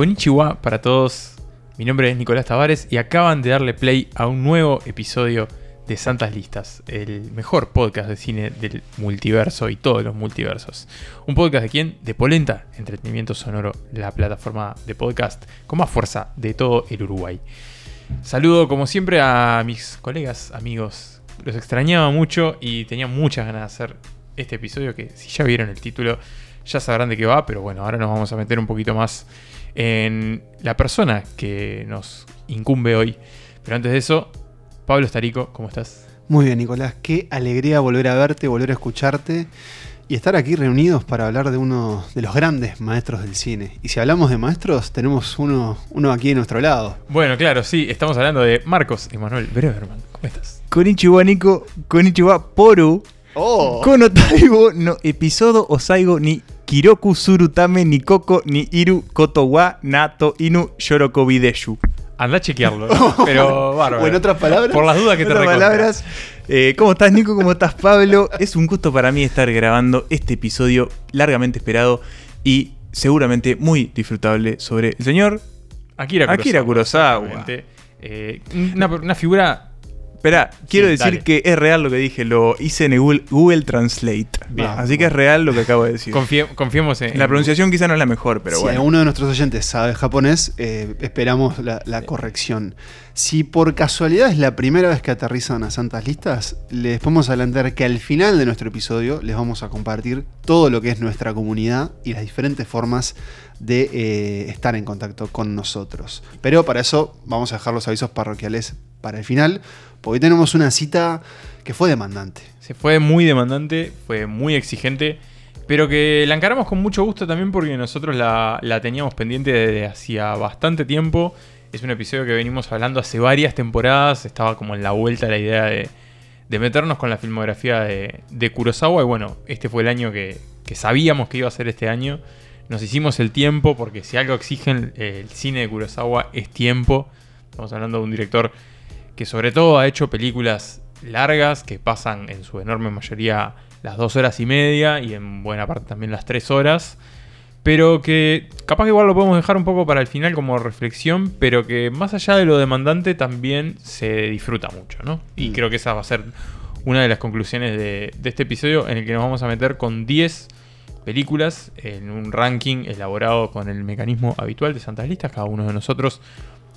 Konnichiwa para todos. Mi nombre es Nicolás Tavares y acaban de darle play a un nuevo episodio de Santas Listas, el mejor podcast de cine del multiverso y todos los multiversos. ¿Un podcast de quién? De Polenta, Entretenimiento Sonoro, la plataforma de podcast con más fuerza de todo el Uruguay. Saludo como siempre a mis colegas, amigos. Los extrañaba mucho y tenía muchas ganas de hacer este episodio que si ya vieron el título ya sabrán de qué va, pero bueno, ahora nos vamos a meter un poquito más en la persona que nos incumbe hoy. Pero antes de eso, Pablo Estarico, ¿cómo estás? Muy bien, Nicolás. Qué alegría volver a verte, volver a escucharte y estar aquí reunidos para hablar de uno de los grandes maestros del cine. Y si hablamos de maestros, tenemos uno, uno aquí a nuestro lado. Bueno, claro, sí, estamos hablando de Marcos Emanuel Breverman. ¿Cómo estás? Konnichiwa Nico, Konnichiwa Poru, ¡Oh! Kono Taibo no episodio Osaigo ni Kiroku Surutame ni Koko ni Iru Koto wa Nato Inu Shorokobi Deshu. Anda a chequearlo, pero bárbaro. O en otras palabras. Por las dudas que te Otras palabras. Eh, ¿Cómo estás Nico? ¿Cómo estás Pablo? Es un gusto para mí estar grabando este episodio largamente esperado y seguramente muy disfrutable sobre el señor... Akira Kurosawa. Akira Kurosawa. Eh, una, una figura. Espera, quiero Sí, decir dale. que es real lo que dije, lo hice en Google, Google Translate. Bien. Así que es real lo que acabo de decir. confie- confiemos en. La pronunciación quizá no es la mejor, pero si bueno. alguno de nuestros oyentes sabe japonés, eh, esperamos la, la corrección. Si por casualidad es la primera vez que aterrizan a Santas Listas, les podemos adelantar que al final de nuestro episodio les vamos a compartir todo lo que es nuestra comunidad y las diferentes formas de eh, estar en contacto con nosotros. Pero para eso vamos a dejar los avisos parroquiales para el final, porque tenemos una cita que fue demandante. Se fue muy demandante, fue muy exigente, pero que la encaramos con mucho gusto también porque nosotros la, teníamos pendiente desde hacía bastante tiempo. Es un episodio que venimos hablando hace varias temporadas, estaba como en la vuelta la idea de, de meternos con la filmografía de, de Kurosawa y bueno, este fue el año que, que sabíamos que iba a ser este año. Nos hicimos el tiempo porque si algo exigen eh, el cine de Kurosawa es tiempo. Estamos hablando de un director que sobre todo ha hecho películas largas que pasan en su enorme mayoría las dos horas y media y en buena parte también las tres horas. Pero que capaz que igual lo podemos dejar un poco para el final como reflexión, pero que más allá de lo demandante también se disfruta mucho, ¿no? Y Mm. creo que esa va a ser una de las conclusiones de, de este episodio en el que nos vamos a meter con 10 películas en un ranking elaborado con el mecanismo habitual de Santas Listas. Cada uno de nosotros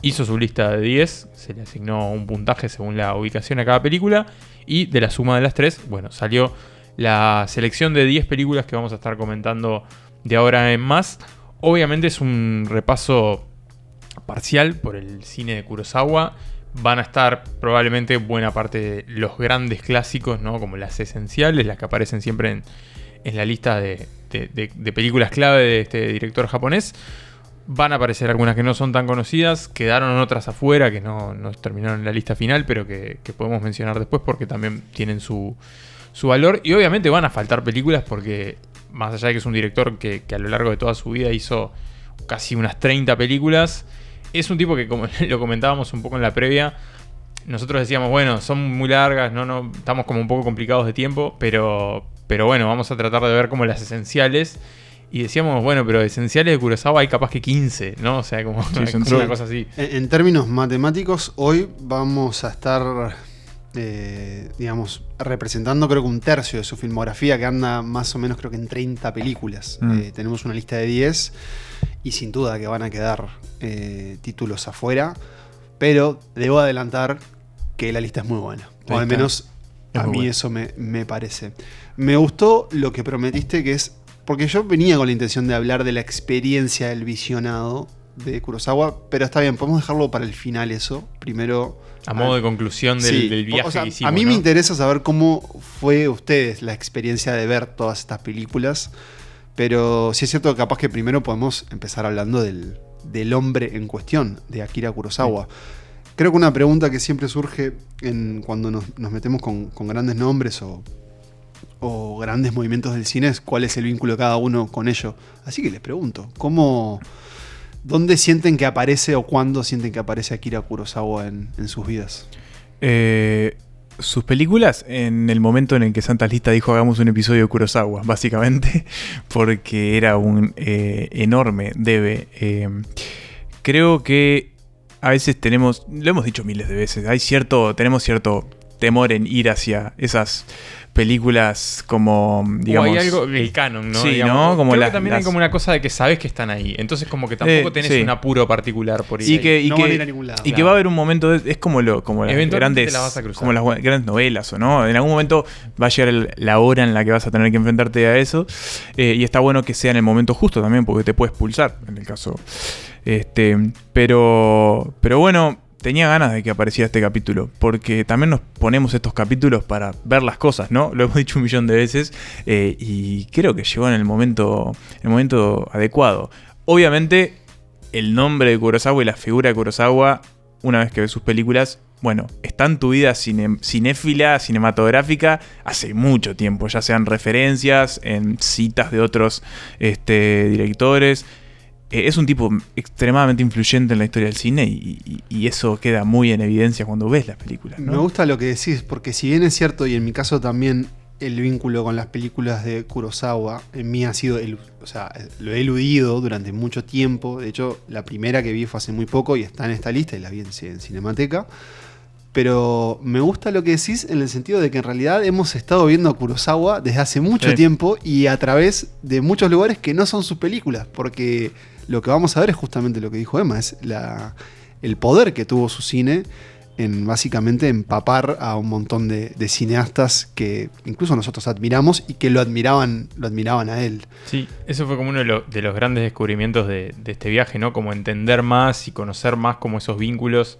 hizo su lista de 10, se le asignó un puntaje según la ubicación a cada película y de la suma de las tres, bueno, salió la selección de 10 películas que vamos a estar comentando de ahora en más. Obviamente es un repaso parcial por el cine de Kurosawa. Van a estar probablemente buena parte de los grandes clásicos, ¿no? Como las esenciales, las que aparecen siempre en, la lista de- de películas clave de este director japonés. Van a aparecer algunas que no son tan conocidas, quedaron otras afuera que no, no terminaron en la lista final, pero que, que podemos mencionar después porque también tienen su, su valor. Y obviamente van a faltar películas porque, más allá de que es un director que, que a lo largo de toda su vida hizo casi unas 30 películas, es un tipo que, como lo comentábamos un poco en la previa, nosotros decíamos, bueno, son muy largas, no, no, estamos como un poco complicados de tiempo, pero, pero bueno, vamos a tratar de ver como las esenciales. Y decíamos, bueno, pero esenciales de Kurosawa hay capaz que 15, ¿no? O sea, como, una cosa así. En, en términos matemáticos, hoy vamos a estar, eh, digamos, representando creo que un tercio de su filmografía, que anda más o menos creo que en 30 películas. Mm. Eh, tenemos una lista de 10 y sin duda que van a quedar eh, títulos afuera, pero debo adelantar que la lista es muy buena. O al menos a mí eso me, me parece. Me gustó lo que prometiste, que es, porque yo venía con la intención de hablar de la experiencia del visionado de Kurosawa, pero está bien, podemos dejarlo para el final eso. Primero... A modo de conclusión del, Sí, del viaje o sea, que hicimos. A mí ¿no? me interesa saber cómo fue ustedes la experiencia de ver todas estas películas, pero sí es cierto que capaz que primero podemos empezar hablando del, del hombre en cuestión, de Akira Kurosawa. Creo que una pregunta que siempre surge en, cuando nos, nos metemos con, con grandes nombres o, o grandes movimientos del cine es cuál es el vínculo de cada uno con ello. Así que les pregunto, ¿cómo, ¿dónde sienten que aparece o cuándo sienten que aparece Akira Kurosawa en, en sus vidas? Eh, sus películas en el momento en el que Santa Lista dijo hagamos un episodio de Kurosawa, básicamente, porque era un eh, enorme debe. Eh, creo que a veces tenemos, lo hemos dicho miles de veces, hay cierto, tenemos cierto temor en ir hacia esas películas como, digamos... o hay algo, el canon, ¿no? Sí, Digamos, ¿no? Como creo las- que también hay las- como una cosa de que sabes que están ahí. Entonces como que tampoco Eh, tenés sí. un apuro particular por ir Y ahí. que, y no que, van a ir a ningún lado. y que va a haber un momento, es como lo, como las grandes, te la vas a cruzar. como las grandes novelas, ¿o no? En algún momento va a llegar el- la hora en la que vas a tener que enfrentarte a eso. eh, y está bueno que sea en el momento justo también, porque te puedes pulsar, en el caso. Este, pero, pero bueno, tenía ganas de que apareciera este capítulo, porque también nos ponemos estos capítulos para ver las cosas, ¿no? Lo hemos dicho un millón de veces, eh, y creo que llegó en el momento, en el momento adecuado. Obviamente, el nombre de Kurosawa y la figura de Kurosawa, una vez que ves sus películas, bueno, está en tu vida cine- cinéfila, cinematográfica, hace mucho tiempo, ya sean referencias, en citas de otros este, directores. Eh, es un tipo extremadamente influyente en la historia del cine y, y- y eso queda muy en evidencia cuando ves las películas. ¿no? Me gusta lo que decís, porque si bien es cierto, y en mi caso también el vínculo con las películas de Kurosawa, en mí ha sido, elu- o sea, lo he eludido durante mucho tiempo. De hecho, la primera que vi fue hace muy poco y está en esta lista y la vi en, en Cinemateca. Pero me gusta lo que decís en el sentido de que en realidad hemos estado viendo a Kurosawa desde hace mucho Sí. tiempo y a través de muchos lugares que no son sus películas, porque lo que vamos a ver es justamente lo que dijo Emma, es el poder que tuvo su cine en básicamente empapar a un montón de, cineastas que incluso nosotros admiramos y que lo admiraban, lo admiraban a él. Sí, eso fue como uno de, lo- de los grandes descubrimientos de, este viaje, ¿no? Como entender más y conocer más como esos vínculos,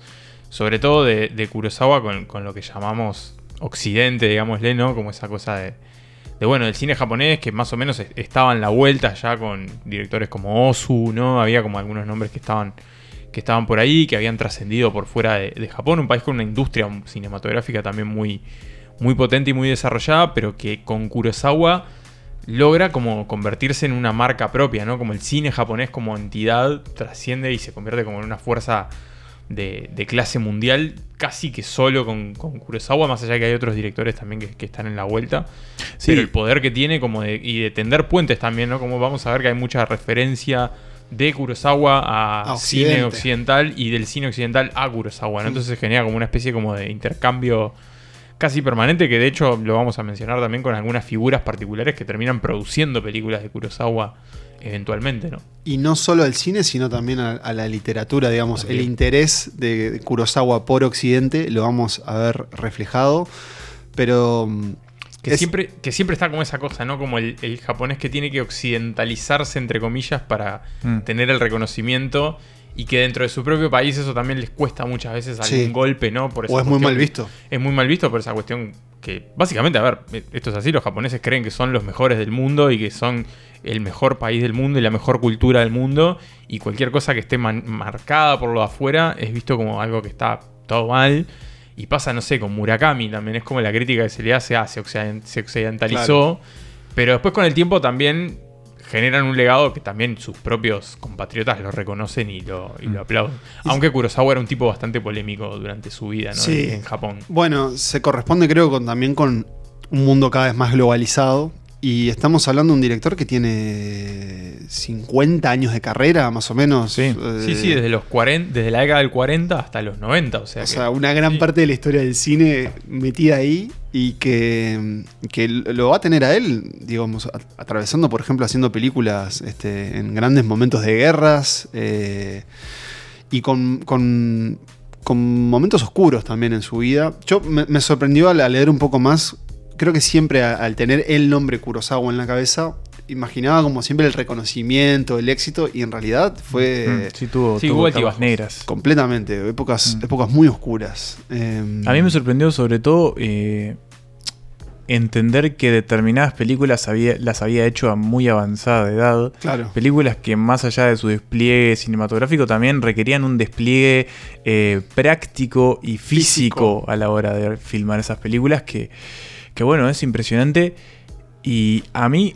sobre todo de, de Kurosawa con, con lo que llamamos Occidente, digámosle, ¿no? Como esa cosa de, de, bueno, del cine japonés que más o menos es- estaba en la vuelta ya con directores como Ozu, ¿no? Había como algunos nombres que estaban, que estaban por ahí, que habían trascendido por fuera de, de Japón, un país con una industria cinematográfica también muy, muy potente y muy desarrollada, pero que con Kurosawa logra como convertirse en una marca propia, ¿no? Como el cine japonés como entidad trasciende y se convierte como en una fuerza de, de clase mundial, casi que solo con, con Kurosawa, más allá que hay otros directores también que, que están en la vuelta. Sí. Pero el poder que tiene como de, y de tender puentes también, ¿no? Como vamos a ver que hay mucha referencia de Kurosawa a, A cine occidental y del cine occidental a Kurosawa, ¿no? Entonces se genera como una especie como de intercambio casi permanente que de hecho lo vamos a mencionar también con algunas figuras particulares que terminan produciendo películas de Kurosawa eventualmente, ¿no? Y no solo al cine, sino también a, a la literatura, digamos. También. El interés de, Kurosawa por Occidente lo vamos a ver reflejado. Pero. mm, Que, es- siempre, que siempre está como esa cosa, ¿no? Como el, el japonés que tiene que occidentalizarse, entre comillas, para Mm. tener el reconocimiento y que dentro de su propio país eso también les cuesta muchas veces algún Sí. golpe, ¿no? Por esa o es muy mal visto. Es muy mal visto por esa cuestión que, básicamente, a ver, esto es así, los japoneses creen que son los mejores del mundo y que son el mejor país del mundo y la mejor cultura del mundo y cualquier cosa que esté marcada por lo de afuera es visto como algo que está todo mal. Y pasa, no sé, con Murakami también es como la crítica que se le hace, ah, se occidentalizó. Pero después con el tiempo también generan un legado que también sus propios compatriotas lo reconocen y lo, y lo aplauden. Aunque Kurosawa era un tipo bastante polémico durante su vida ¿no? Sí. en, en Japón. Bueno, se corresponde, creo, con, también con un mundo cada vez más globalizado. Y estamos hablando de un director que tiene 50 años de carrera, más o menos. Sí. Eh, Sí, sí, desde los 40, desde la década del 40 hasta los 90, o sea, O que- sea, una gran sí. parte de la historia del cine metida ahí y que, que lo va a tener a él, digamos, atravesando, por ejemplo, haciendo películas este, en grandes momentos de guerras eh, y con, con- con momentos oscuros también en su vida. Yo me, me sorprendió al leer un poco más, creo que siempre a- al tener el nombre Kurosawa en la cabeza, imaginaba como siempre el reconocimiento, el éxito y en realidad fue... Mm, sí, tuvo, Sí, tuvo negras. Completamente, épocas, Mm. épocas muy oscuras. Eh, A mí me sorprendió sobre todo eh, entender que determinadas películas había, las había hecho a muy avanzada edad. Claro. Películas que más allá de su despliegue cinematográfico también requerían un despliegue eh, práctico y físico, Físico. a la hora de filmar esas películas que, que bueno, es impresionante. Y a mí,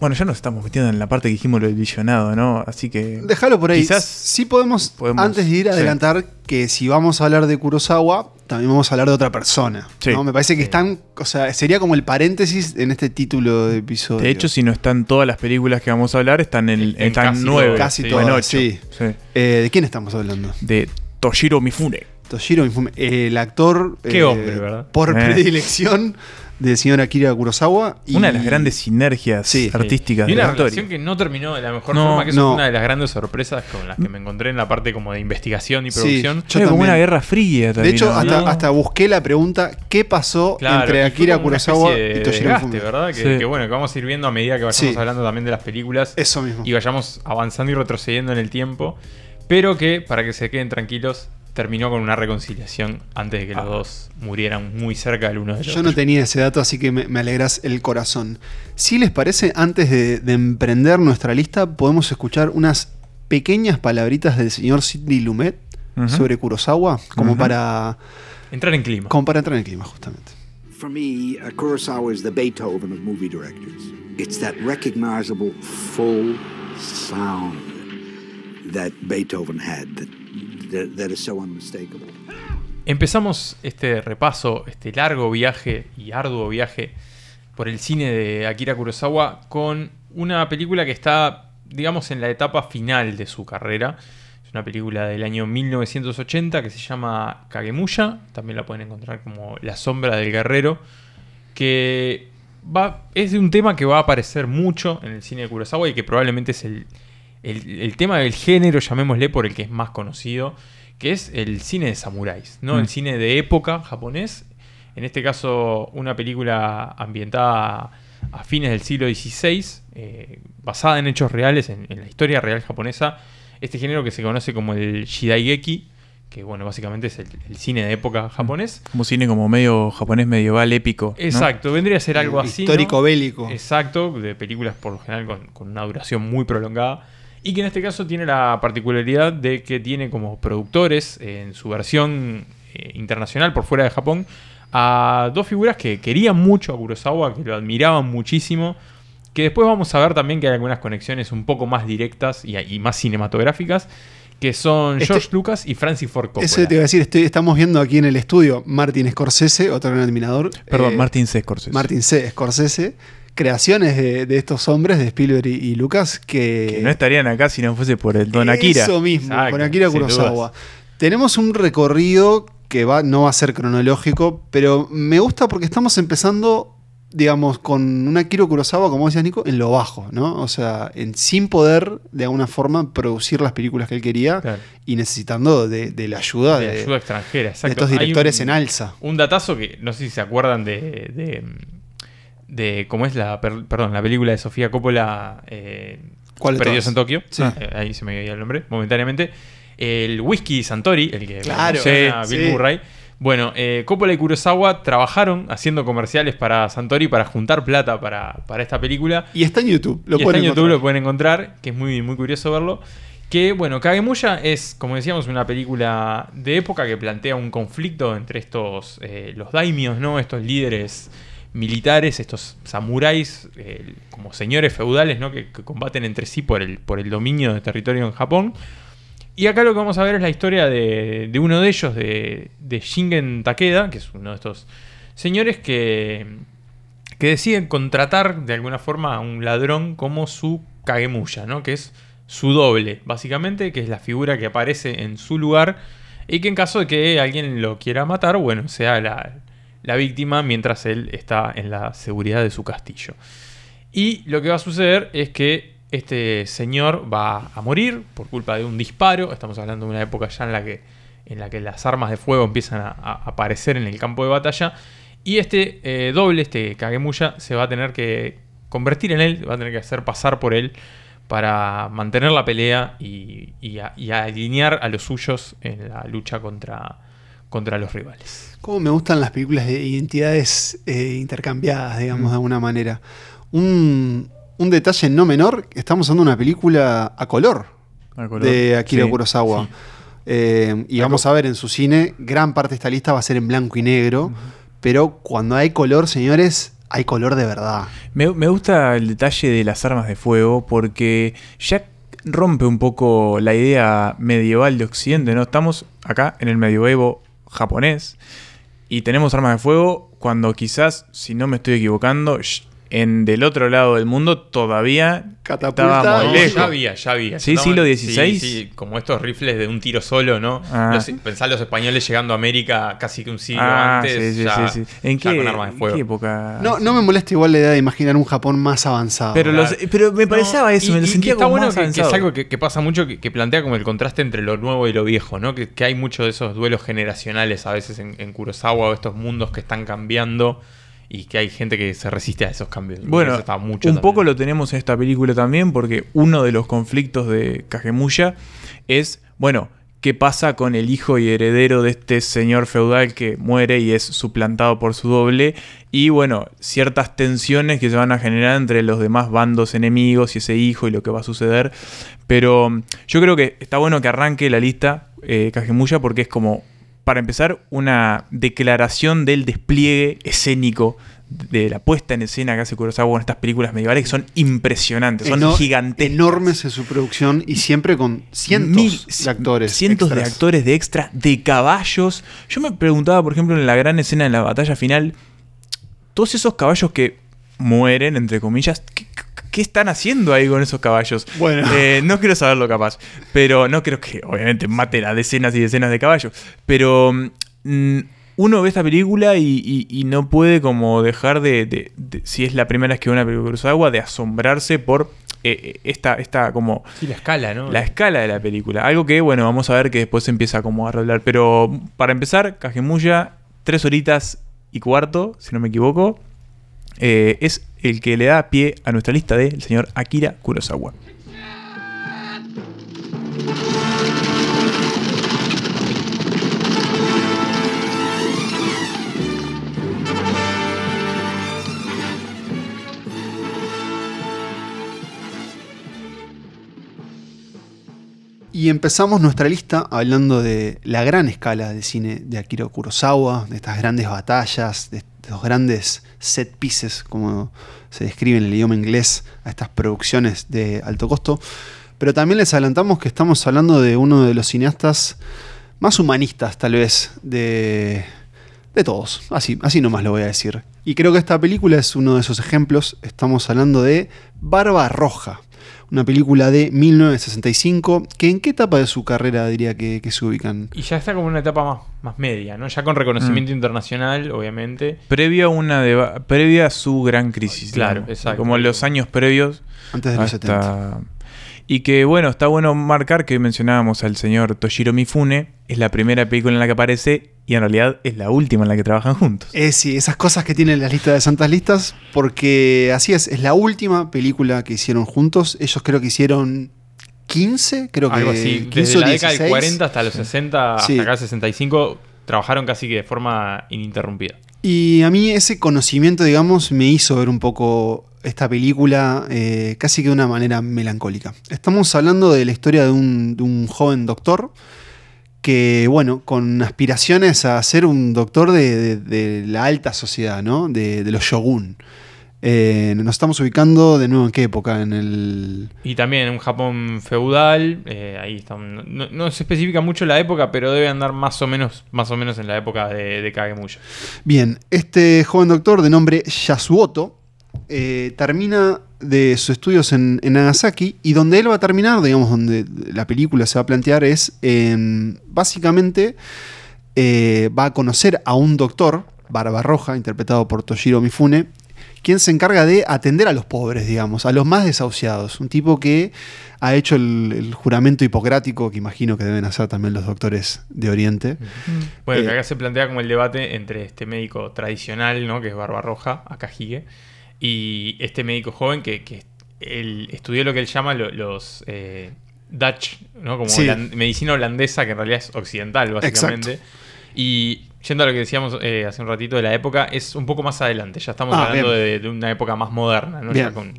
bueno, ya nos estamos metiendo en la parte que dijimos lo del visionado, ¿no? Así que... Déjalo por ahí. Quizás sí podemos, podemos- antes de ir, sí. adelantar que si vamos a hablar de Kurosawa, también vamos a hablar de otra persona. Sí. ¿no? Me parece que Sí. están, o sea, sería como el paréntesis en este título de episodio. De hecho, si no están todas las películas que vamos a hablar, están en, En están casi nueve. todas, casi sí. o en todas, ocho. sí. Sí. Eh, ¿De quién estamos hablando? De Toshiro Mifune. Toshiro Mifune, el actor Qué eh, hombre, ¿verdad? por Eh. predilección del señor Akira Kurosawa. y- Una de las grandes sinergias Sí. artísticas Y de una la historia. relación que no terminó de la mejor No, forma, que eso no. fue una de las grandes sorpresas con las que me encontré en la parte como de investigación y Sí. producción. Yo Che, como una guerra fría De también. hecho, ¿no? hasta, hasta busqué la pregunta: ¿qué pasó Claro, entre y Akira Kurosawa de y Toshiro? ¿verdad? Que, Sí. que bueno, que vamos a ir viendo a medida que vayamos Sí. hablando también de las películas Eso mismo. y vayamos avanzando y retrocediendo en el tiempo. Pero que, para que se queden tranquilos, terminó con una reconciliación antes de que los Ah. dos murieran muy cerca del uno del Yo otro. no tenía ese dato, así que me, me alegras el corazón. Si les parece, antes de, de emprender nuestra lista, podemos escuchar unas pequeñas palabritas del señor Sidney Lumet sobre Kurosawa, como, para, Entrar en clima. como para entrar en el clima, justamente. For me, uh, Kurosawa is the Beethoven of movie directors. It's that recognizable full sound that Beethoven had that, that, that is so. Empezamos este repaso, este largo viaje y arduo viaje por el cine de Akira Kurosawa con una película que está, digamos, en la etapa final de su carrera. Es una película del año 1980 que se llama Kagemusha, también la pueden encontrar como La sombra del guerrero, que va, es de un tema que va a aparecer mucho en el cine de Kurosawa y que probablemente es el, el- el tema del género, llamémosle por el que es más conocido, que es el cine de samuráis, ¿no? Mm. El cine de época japonés. En este caso, una película ambientada a fines del siglo XVI, eh, basada en hechos reales, en, en la historia real japonesa. Este género que se conoce como el Shidaigeki, que bueno, básicamente es el, el cine de época japonés. Como cine como medio japonés medieval épico. ¿no? Exacto, vendría a ser algo así. ¿no? Histórico bélico. Exacto, de películas por lo general con, con una duración muy prolongada. Y que en este caso tiene la particularidad de que tiene como productores eh, en su versión eh, internacional por fuera de Japón a dos figuras que querían mucho a Kurosawa, que lo admiraban muchísimo. Que después vamos a ver también que hay algunas conexiones un poco más directas y, y más cinematográficas. Que son Este- George Lucas y Francis Ford Coppola. Eso te iba a decir, estoy- estamos viendo aquí en el estudio Martin Scorsese, otro gran admirador. Perdón, eh, Martin C. Scorsese. Martin C. Scorsese. Creaciones de, de estos hombres, de Spielberg y, y Lucas, que, Que no estarían acá si no fuese por el Don Akira. Eso mismo, Exacto, con Akira Kurosawa. Tenemos un recorrido que va, no va a ser cronológico, pero me gusta porque estamos empezando, digamos, con un Akira Kurosawa, como decías Nico, en lo bajo, ¿no? O sea, en, sin poder, de alguna forma, producir las películas que él quería Claro. y necesitando de, de la ayuda de, de ayuda extranjera, de exacto. estos Hay directores un- en alza. Un datazo que no sé si se acuerdan de. De, cómo es la. per- perdón, la película de Sofía Coppola. Eh, ¿Cuál Perdidos en Tokio. Sí. Eh, ahí se me había el nombre, momentáneamente. El whisky Santori, el que Claro, menciona sí, Bill sí. Murray. Bueno, eh, Coppola y Kurosawa trabajaron haciendo comerciales para Santori para juntar plata para, para esta película. Y está en YouTube, lo y está en YouTube, encontrar. lo pueden encontrar, que es muy, muy curioso verlo. Que bueno, Kagemusha es, como decíamos, una película de época que plantea un conflicto entre estos, eh, los daimios, ¿no? Estos líderes militares, estos samuráis, eh, como señores feudales, ¿no? Que, combaten entre sí por el, por el dominio de territorio en Japón. Y acá lo que vamos a ver es la historia de, de uno de ellos, de, de Shingen Takeda, que es uno de estos señores que, que deciden contratar de alguna forma a un ladrón como su Kagemusha, ¿no? Que es su doble, básicamente, que es la figura que aparece en su lugar y que en caso de que alguien lo quiera matar, bueno, sea la, la víctima mientras él está en la seguridad de su castillo. Y lo que va a suceder es que este señor va a morir por culpa de un disparo. Estamos hablando de una época ya en la que, en la que las armas de fuego empiezan a, aparecer en el campo de batalla. Y este eh, doble, este Kagemusha, se va a tener que convertir en él, va a tener que hacer pasar por él para mantener la pelea y, y alinear a los suyos en la lucha contra, contra los rivales. Cómo me gustan las películas de identidades eh, intercambiadas, digamos, de alguna manera. Un, un detalle no menor, estamos haciendo una película a color, A color. de Akira Sí. Kurosawa. Eh, y vamos a ver en su cine, gran parte de esta lista va a ser en blanco y negro, pero cuando hay color, señores, hay color de verdad. Me, me gusta el detalle de las armas de fuego porque ya rompe un poco la idea medieval de Occidente, ¿no? Estamos acá en el medioevo japonés. Y tenemos armas de fuego cuando quizás, si no me estoy equivocando, en del otro lado del mundo todavía Catapulta. estábamos No, No, lejos. ya había, ya había. Sí, siglo Sí, XVI. sí, como estos rifles de un tiro solo, ¿no? Ah. Los, pensá los españoles llegando a América casi que un siglo Ah, antes. sí, sí, ya, sí, sí. ¿En ya qué, con armas de en fuego. qué época? No, no me molesta igual la idea de imaginar un Japón más avanzado. pero, claro. los- pero me parecía No, eso, y- me lo sentía y está como bueno más que, que es algo que, que pasa mucho, que, que plantea como el contraste entre lo nuevo y lo viejo, ¿no? Que, que hay muchos de esos duelos generacionales a veces en, en Kurosawa o estos mundos que están cambiando y que hay gente que se resiste a esos cambios. Bueno, está mucho un también. poco lo tenemos en esta película también, porque uno de los conflictos de Kagemuya es, bueno, ¿qué pasa con el hijo y heredero de este señor feudal que muere y es suplantado por su doble? Y bueno, ciertas tensiones que se van a generar entre los demás bandos enemigos y ese hijo y lo que va a suceder. Pero mm, yo creo que está bueno que arranque la lista eh, Kagemuya porque es como, para empezar, una declaración del despliegue escénico de la puesta en escena que hace Kurosawa con estas películas medievales que son impresionantes, son Eno- gigantes. Enormes en su producción y siempre con cientos Mil- de actores. Cientos de actores de extra, de caballos. Yo me preguntaba, por ejemplo, en la gran escena de la batalla final, todos esos caballos que mueren, entre comillas, ¿qué, qué están haciendo ahí con esos caballos? Bueno. Eh, no quiero saberlo capaz, pero no creo que obviamente maten a decenas y decenas de caballos, pero mm, uno ve esta película y, y- y no puede como dejar de, de- de- si es la primera vez que ve una película de Kurosawa, de asombrarse por eh, esta, esta como Sí, la escala, ¿no? la escala de la película. Algo que, bueno, vamos a ver que después se empieza como a arreglar. Pero para empezar, Kagemuya, tres horitas y cuarto, si no me equivoco, eh, es el que le da pie a nuestra lista del señor Akira Kurosawa. Y empezamos nuestra lista hablando de la gran escala del cine de Akira Kurosawa, de estas grandes batallas, de estos grandes set pieces, como se describe en el idioma inglés, a estas producciones de alto costo. Pero también les adelantamos que estamos hablando de uno de los cineastas más humanistas, tal vez, de, de todos. Así, así nomás lo voy a decir. Y creo que esta película es uno de esos ejemplos. Estamos hablando de Barba Roja, una película de 1965, que en qué etapa de su carrera diría que, que se ubican. Y ya está como una etapa más, más media, ¿no? Ya con reconocimiento Mm. internacional, obviamente. Previa a, una deba- previa a su gran crisis. Claro, digamos. exacto. Como los años previos. Antes de los hasta- 70. Y que bueno, está bueno marcar que mencionábamos al señor Toshiro Mifune, es la primera película en la que aparece y en realidad es la última en la que trabajan juntos. Eh, sí, esas cosas que tienen las listas de santas listas, porque así es, es la última película que hicieron juntos. Ellos creo que hicieron 15, creo que Algo así. 15 Desde o la década del 16. 40 hasta los 60, Sí. hasta acá 65, trabajaron casi que de forma ininterrumpida. Y a mí ese conocimiento, digamos, me hizo ver un poco esta película eh, casi que de una manera melancólica. Estamos hablando de la historia de un, de un joven doctor que, bueno, con aspiraciones a ser un doctor de, de- de la alta sociedad, ¿no? De, los shogun. Eh, nos estamos ubicando de nuevo en qué época, en el... Y también en un Japón feudal, eh, ahí está, no, se especifica mucho la época, pero debe andar más o menos, más o menos en la época de, de. Bien, este joven doctor de nombre Yasuoto eh, termina de sus estudios en, en Nagasaki y donde él va a terminar, digamos, donde la película se va a plantear es, en- básicamente, eh, va a conocer a un doctor, Barba Roja, interpretado por Toshiro Mifune, quien se encarga de atender a los pobres, digamos, a los más desahuciados. Un tipo que ha hecho el, el juramento hipocrático, que imagino que deben hacer también los doctores de Oriente. Bueno, que Eh, acá se plantea como el debate entre este médico tradicional, ¿no? Que es Barbarroja, Akahige, y este médico joven que, que él estudió lo que él llama lo- los eh, Dutch, ¿no? Como Sí. medicina holandesa, que en realidad es occidental, básicamente. Y yendo a lo que decíamos eh, hace un ratito de la época, es un poco más adelante. Ya estamos Ah, hablando de, de una época más moderna, ¿no? Bien. Ya con-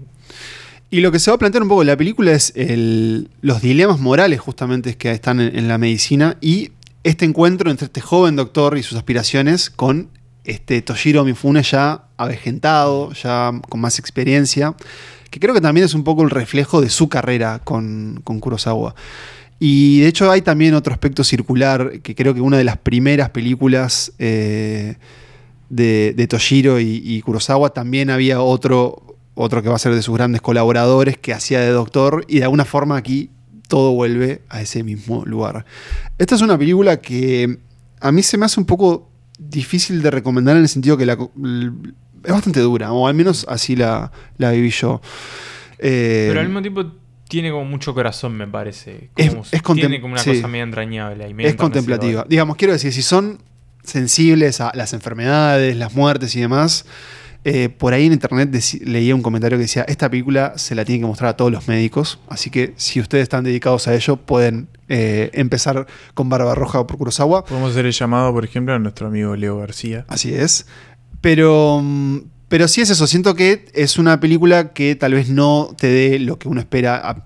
Y lo que se va a plantear un poco en la película es el- los dilemas morales justamente que están en, en la medicina y este encuentro entre este joven doctor y sus aspiraciones con este Toshiro Mifune ya avejentado, ya con más experiencia, que creo que también es un poco el reflejo de su carrera con, con Kurosawa. Y de hecho hay también otro aspecto circular, que creo que una de las primeras películas eh, de, de Toshiro y, y Kurosawa también había otro, otro que va a ser de sus grandes colaboradores que hacía de doctor y de alguna forma aquí todo vuelve a ese mismo lugar. Esta es una película que a mí se me hace un poco difícil de recomendar en el sentido que la, es bastante dura, o al menos así la, la viví yo. Eh, Pero al mismo tiempo tiene como mucho corazón, me parece. Es- Como- es contem- tiene como una sí. cosa medio entrañable. ahí, medio es contemplativa. Digamos, quiero decir, si son sensibles a las enfermedades, las muertes y demás, eh, por ahí en internet leía un comentario que decía, esta película se la tienen que mostrar a todos los médicos, así que si ustedes están dedicados a ello, pueden eh, empezar con Barbarroja por Kurosawa. Podemos hacer el llamado, por ejemplo, a nuestro amigo Leo García. Así es. Pero, mm, pero sí es eso. Siento que es una película que tal vez no te dé lo que uno espera a,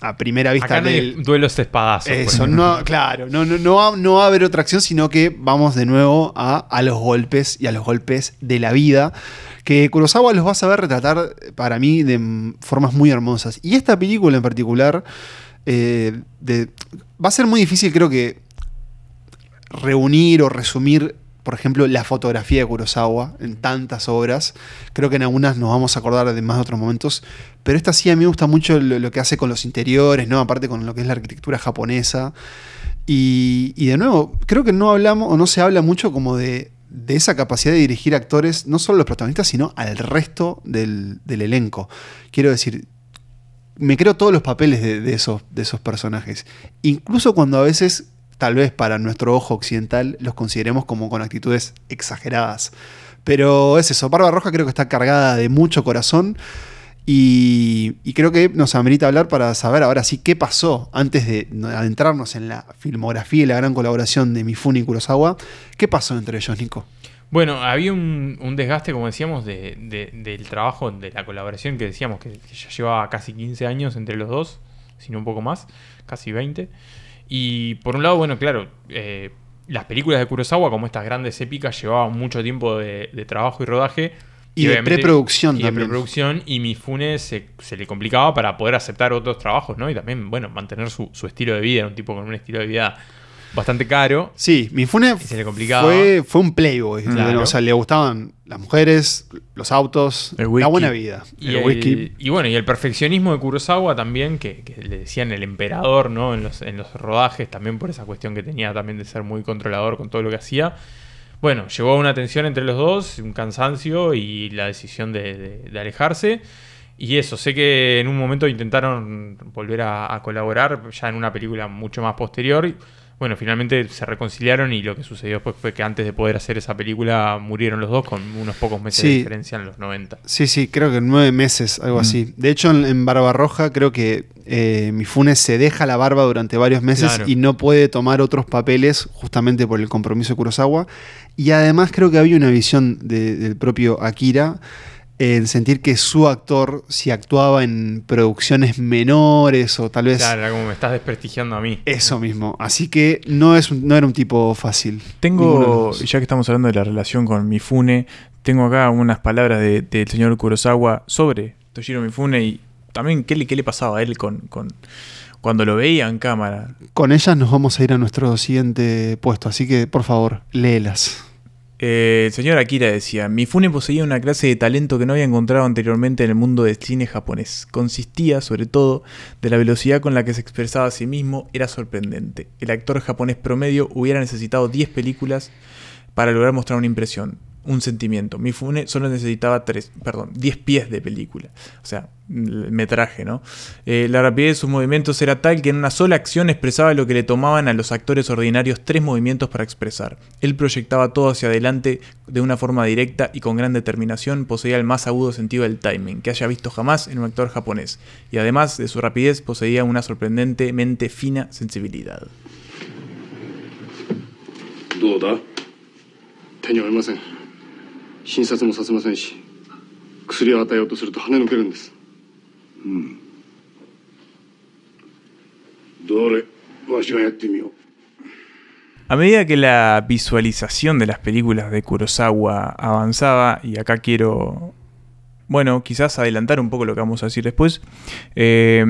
a primera vista. Acá no hay del- duelos de espadazos. eso, no, claro, no, no, no, va, no va a haber otra acción, sino que vamos de nuevo a, a los golpes y a los golpes de la vida, que Kurosawa los va a saber retratar para mí de formas muy hermosas. Y esta película en particular eh, de- va a ser muy difícil, creo que, reunir o resumir, por ejemplo, la fotografía de Kurosawa en tantas obras. Creo que en algunas nos vamos a acordar de más de otros momentos, pero esta sí a mí me gusta mucho lo, que hace con los interiores, ¿no? Aparte con lo que es la arquitectura japonesa. Y, y de nuevo, creo que no hablamos o no se habla mucho como de, de esa capacidad de dirigir actores, no solo los protagonistas, sino al resto del, del elenco. Quiero decir, me creo todos los papeles de esos, de esos personajes. Incluso cuando a veces, tal vez para nuestro ojo occidental, los consideremos como con actitudes exageradas. Pero es eso, Barba Roja creo que está cargada de mucho corazón. Y, creo que nos amerita hablar para saber ahora sí qué pasó antes de adentrarnos en la filmografía y la gran colaboración de Mifune y Kurosawa. ¿Qué pasó entre ellos, Nico? Bueno, había un, desgaste, como decíamos, de- de- del trabajo, de la colaboración que decíamos que, ya llevaba casi 15 años entre los dos, sino un poco más, casi 20. Y por un lado, bueno, claro, eh, las películas de Kurosawa, como estas grandes épicas, llevaban mucho tiempo de, de trabajo y rodaje. Y de preproducción y de también. preproducción, y Mifune se, se le complicaba para poder aceptar otros trabajos, ¿no? Y también, bueno, mantener su, su estilo de vida, un tipo con un estilo de vida bastante caro. Sí, Mifune se le complicaba. fue, fue un playboy. Claro. O sea, le gustaban las mujeres, los autos, la buena vida. Y, el el- whisky. y bueno, y el perfeccionismo de Kurosawa también, que, que le decían el emperador, ¿no? En los, en los rodajes, también por esa cuestión que tenía también de ser muy controlador con todo lo que hacía. Bueno, llevó a una tensión entre los dos, un cansancio y la decisión de, de- de alejarse. Y eso, sé que en un momento intentaron volver a, a colaborar ya en una película mucho más posterior. Bueno, finalmente se reconciliaron y lo que sucedió después fue que antes de poder hacer esa película murieron los dos con unos pocos meses de diferencia en los 90. Sí, sí, creo que nueve meses, algo Mm. así. De hecho, en, en Barbarroja creo que eh, Mifune se deja la barba durante varios meses Claro. y no puede tomar otros papeles justamente por el compromiso de Kurosawa. Y además creo que había una visión de- del propio Akira en sentir que su actor, si actuaba en producciones menores o tal vez Claro, era como me estás desprestigiando a mí. eso mismo. Así que no, es un- no era un tipo fácil. Tengo, ya que estamos hablando de la relación con Mifune, tengo acá unas palabras de- del señor Kurosawa sobre Toshiro Mifune y también qué le, qué le pasaba a él con, con- cuando lo veía en cámara. Con ellas nos vamos a ir a nuestro siguiente puesto, así que por favor, léelas. Eh, el señor Akira decía, Mifune poseía una clase de talento que no había encontrado anteriormente en el mundo del cine japonés. Consistía, sobre todo, de la velocidad con la que se expresaba a sí mismo, era sorprendente. El actor japonés promedio hubiera necesitado 10 películas para lograr mostrar una impresión, un sentimiento. Mifune solo necesitaba 3, perdón, 10 pies de película. O sea, metraje, ¿no? Eh, la rapidez de sus movimientos era tal que en una sola acción expresaba lo que le tomaban a los actores ordinarios tres movimientos para expresar. Él proyectaba todo hacia adelante de una forma directa y con gran determinación, poseía el más agudo sentido del timing que haya visto jamás en un actor japonés, y además de su rapidez poseía una sorprendentemente fina sensibilidad. ど 診察もさせませんし薬を与えようとすると跳ね抜けるんですうんどれわしがやってみよう A medida que la visualización de las películas de Kurosawa avanzaba, y acá quiero, bueno, quizás adelantar un poco lo que vamos a decir después, eh,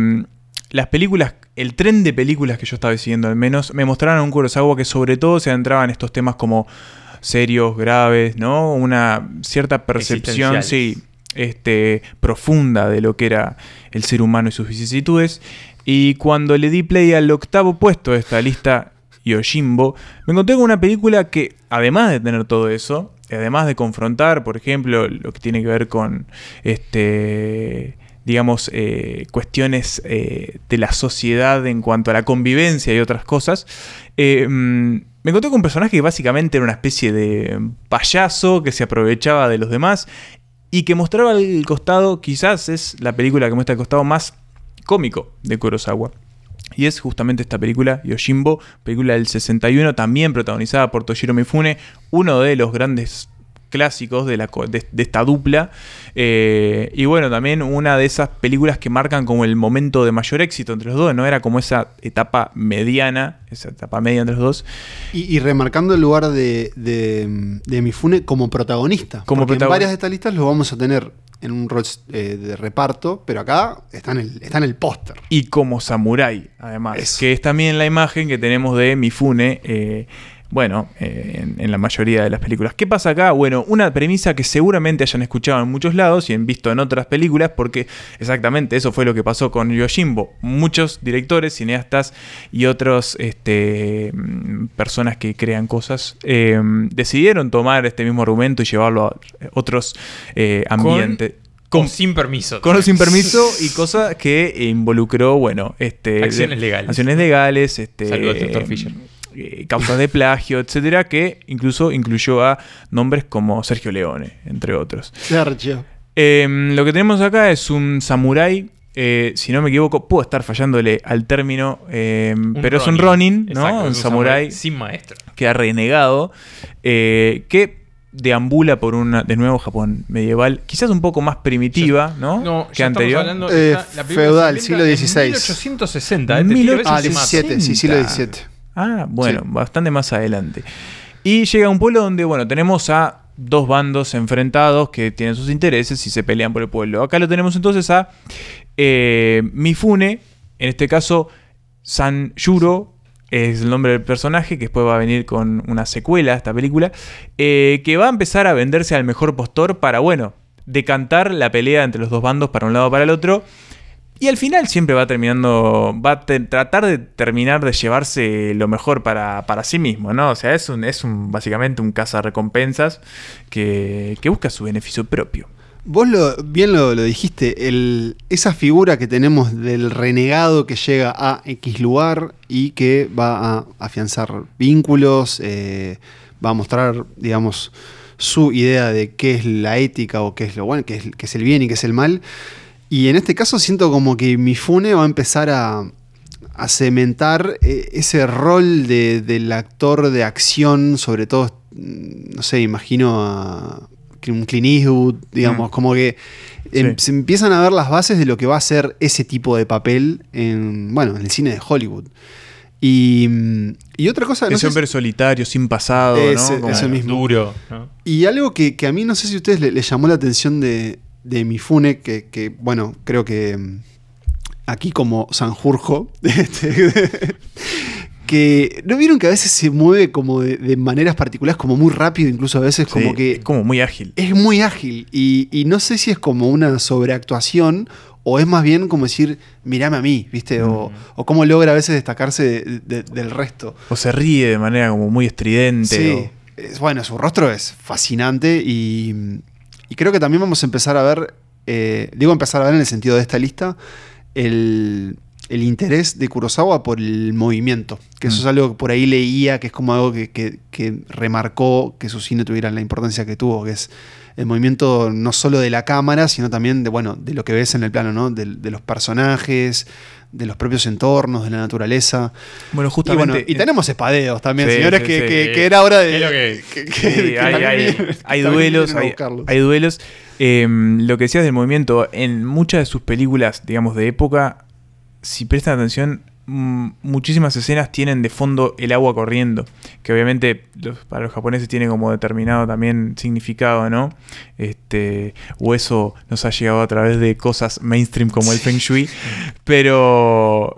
las películas el tren de películas que yo estaba siguiendo al menos, me mostraron un Kurosawa que sobre todo se adentraba en estos temas como serios, graves, ¿no? Una cierta percepción, sí, este, profunda de lo que era el ser humano y sus vicisitudes. Y cuando le di play al octavo puesto de esta lista, Yojimbo, me encontré con una película que, además de tener todo eso, además de confrontar, por ejemplo, lo que tiene que ver con este digamos, eh, cuestiones eh, de la sociedad en cuanto a la convivencia y otras cosas, eh, mm, me encontré con un personaje que básicamente era una especie de payaso que se aprovechaba de los demás y que mostraba el costado, quizás es la película que muestra el costado más cómico de Kurosawa. Y es justamente esta película, Yojimbo, película del 61, también protagonizada por Toshiro Mifune, uno de los grandes clásicos de, la, de, esta dupla. Eh, y bueno, también una de esas películas que marcan como el momento de mayor éxito entre los dos, ¿no? Era como esa etapa mediana, esa etapa media entre los dos. Y, remarcando el lugar de, de, Mifune como protagonista. Como en varias de estas listas lo vamos a tener en un rol eh, de reparto, pero acá está en el, está en el póster. Y como samurái, además. Que es también la imagen que tenemos de Mifune. Eh, bueno, eh, en, la mayoría de las películas. ¿Qué pasa acá? Bueno, una premisa que seguramente hayan escuchado en muchos lados y han visto en otras películas, porque exactamente eso fue lo que pasó con Yojimbo. Muchos directores, cineastas y otros este, personas que crean cosas eh, decidieron tomar este mismo argumento y llevarlo a otros eh, ambientes. Con, sin permiso. Con o sin permiso y cosa que involucró, bueno, este, acciones legales. Acciones legales. Este, Saludos al doctor Fisher. Eh, causas de plagio, etcétera, que incluso incluyó a nombres como Sergio Leone, entre otros. Sergio. Em, lo que tenemos acá es un samurái. Eh, si no me equivoco, puedo estar fallándole al término, em, pero es un Ronin, ¿no? un, samurái sin maestro. Que ha renegado, eh, que deambula por una, de nuevo, Japón medieval, quizás un poco más primitiva, ¿no? no que anterior. feudal, siglo XVI. 1860, ah, 17, sí, siglo XVII. Ah, bueno, bastante más adelante. Y llega a un pueblo donde, bueno, tenemos a dos bandos enfrentados que tienen sus intereses y se pelean por el pueblo. Acá lo tenemos entonces a eh, Mifune, en este caso San Yuro, es el nombre del personaje, que después va a venir con una secuela a esta película, eh, que va a empezar a venderse al mejor postor para, bueno, decantar la pelea entre los dos bandos para un lado o para el otro y al final siempre va terminando, va a tratar de terminar de llevarse lo mejor para, sí mismo, ¿no? O sea, es, un, es un, básicamente un cazarrecompensas que, que busca su beneficio propio. Vos lo, bien lo, dijiste, el, esa figura que tenemos del renegado que llega a X lugar y que va a afianzar vínculos, eh, va a mostrar, digamos, su idea de qué es la ética o qué es lo bueno, qué es, qué es el bien y qué es el mal. Y en este caso siento como que Mifune va a empezar a, cementar eh, ese rol del actor de acción, sobre todo, no sé, imagino a un Clint Eastwood, digamos, mm. como que em, se empiezan a ver las bases de lo que va a ser ese tipo de papel en, bueno, en el cine de Hollywood. Y, otra cosa... Ese hombre solitario, sin pasado, ¿no? Ese mismo. Duro. Y algo que, a mí no sé si a ustedes les llamó la atención de, de Mifune, que, que bueno, creo que mm, aquí como Sanjurjo, este, que ¿no vieron que a veces se mueve como de, maneras particulares, como muy rápido, incluso a veces como que... Es como muy ágil. Es muy ágil y, no sé si es como una sobreactuación o es más bien como decir, mirame a mí, ¿viste? O, mm. o cómo logra a veces destacarse del resto. O se ríe de manera como muy estridente. Sí. Es, bueno, su rostro es fascinante y, y creo que también vamos a empezar a ver, eh, digo empezar a ver en el sentido de esta lista, el, interés de Kurosawa por el movimiento. Que eso es mm. algo que por ahí leía, que es como algo que, remarcó que su cine tuviera la importancia que tuvo, que es el movimiento no solo de la cámara, sino también de, bueno, de lo que ves en el plano, ¿no? de, de los personajes, de los propios entornos, de la naturaleza. Bueno, justamente. Y, tenemos espadeos también, señores, que, era hora de. hay, duelos, hay, duelos. lo que decías del movimiento, en muchas de sus películas, digamos, de época, si prestan atención, muchísimas escenas tienen de fondo el agua corriendo, que obviamente para los japoneses tiene como determinado también significado, ¿no? Este, o eso nos ha llegado a través de cosas mainstream como el Feng Shui, pero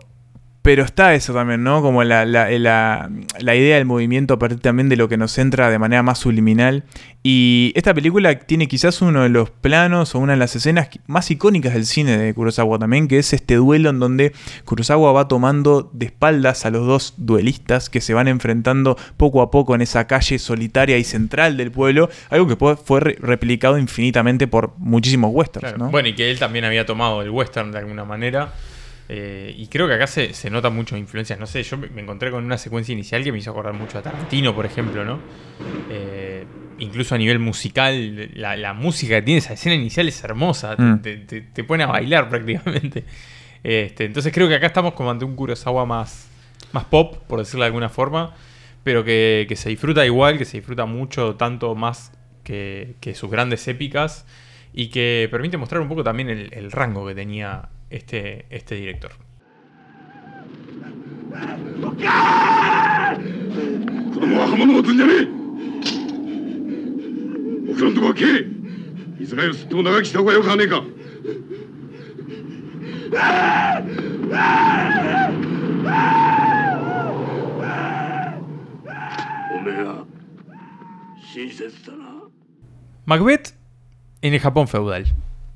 Pero está eso también, ¿no? Como la, la- la- la idea del movimiento a partir también de lo que nos entra de manera más subliminal. Y esta película tiene quizás uno de los planos o una de las escenas más icónicas del cine de Kurosawa también, que es este duelo en donde Kurosawa va tomando de espaldas a los dos duelistas que se van enfrentando poco a poco en esa calle solitaria y central del pueblo, algo que fue- fue re- replicado infinitamente por muchísimos westerns, Claro. ¿no? Bueno, y que él también había tomado el western de alguna manera. Eh, y creo que acá se, se nota mucho influencias. No sé, yo me encontré con una secuencia inicial que me hizo acordar mucho a Tarantino, por ejemplo, ¿no? Eh, incluso a nivel musical, la, la música que tiene esa escena inicial es hermosa. te- Mm. Te, te- te pone a bailar prácticamente. Este, entonces creo que acá estamos como ante un Kurosawa más, más pop, por decirlo de alguna forma. Pero que, que se disfruta igual, que se disfruta mucho, tanto más que, que sus grandes épicas y que permite mostrar un poco también el, el rango que tenía este, este director. Macbeth en el Japón feudal.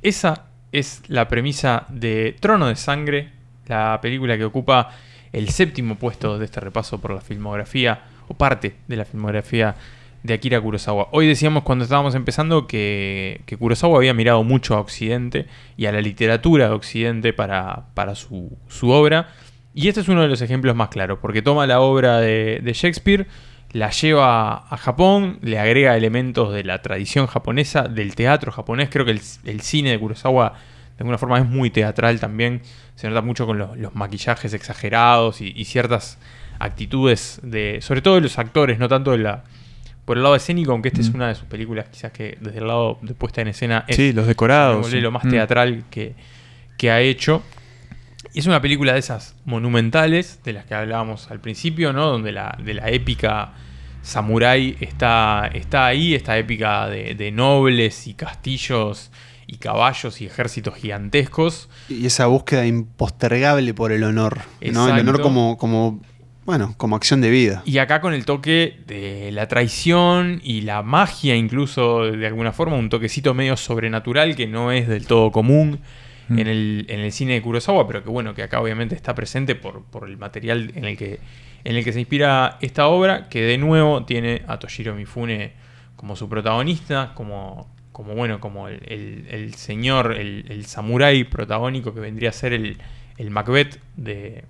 Esa es la premisa de Trono de Sangre, la película que ocupa el séptimo puesto de este repaso por la filmografía, o parte de la filmografía de Akira Kurosawa. Hoy decíamos cuando estábamos empezando que, que Kurosawa había mirado mucho a Occidente y a la literatura de Occidente para, para su, su obra. Y este es uno de los ejemplos más claros, porque toma la obra de, de Shakespeare, la lleva a Japón, le agrega elementos de la tradición japonesa, del teatro japonés. Creo que el, el cine de Kurosawa de alguna forma es muy teatral también. Se nota mucho con los, los maquillajes exagerados y, y ciertas actitudes de, sobre todo de los actores, no tanto de la, por el lado escénico, aunque esta es Mm. una de sus películas quizás que desde el lado de puesta en escena es Sí, los decorados. lo más Mm. teatral que, que ha hecho. Y es una película de esas monumentales, de las que hablábamos al principio, ¿no? Donde la, de la épica samurai está, está ahí, esta épica de, de nobles y castillos y caballos y ejércitos gigantescos. Y esa búsqueda impostergable por el honor. ¿no? El honor como, como, bueno, como acción de vida. Y acá con el toque de la traición y la magia, incluso de alguna forma, un toquecito medio sobrenatural que no es del todo común Mm. en, el, en el cine de Kurosawa, pero que bueno, que acá obviamente está presente por, por el material en el, que, en el que se inspira esta obra, que de nuevo tiene a Toshiro Mifune como su protagonista, como, como bueno, como el, el- el señor, el, el samurái protagónico que vendría a ser el, el Macbeth de,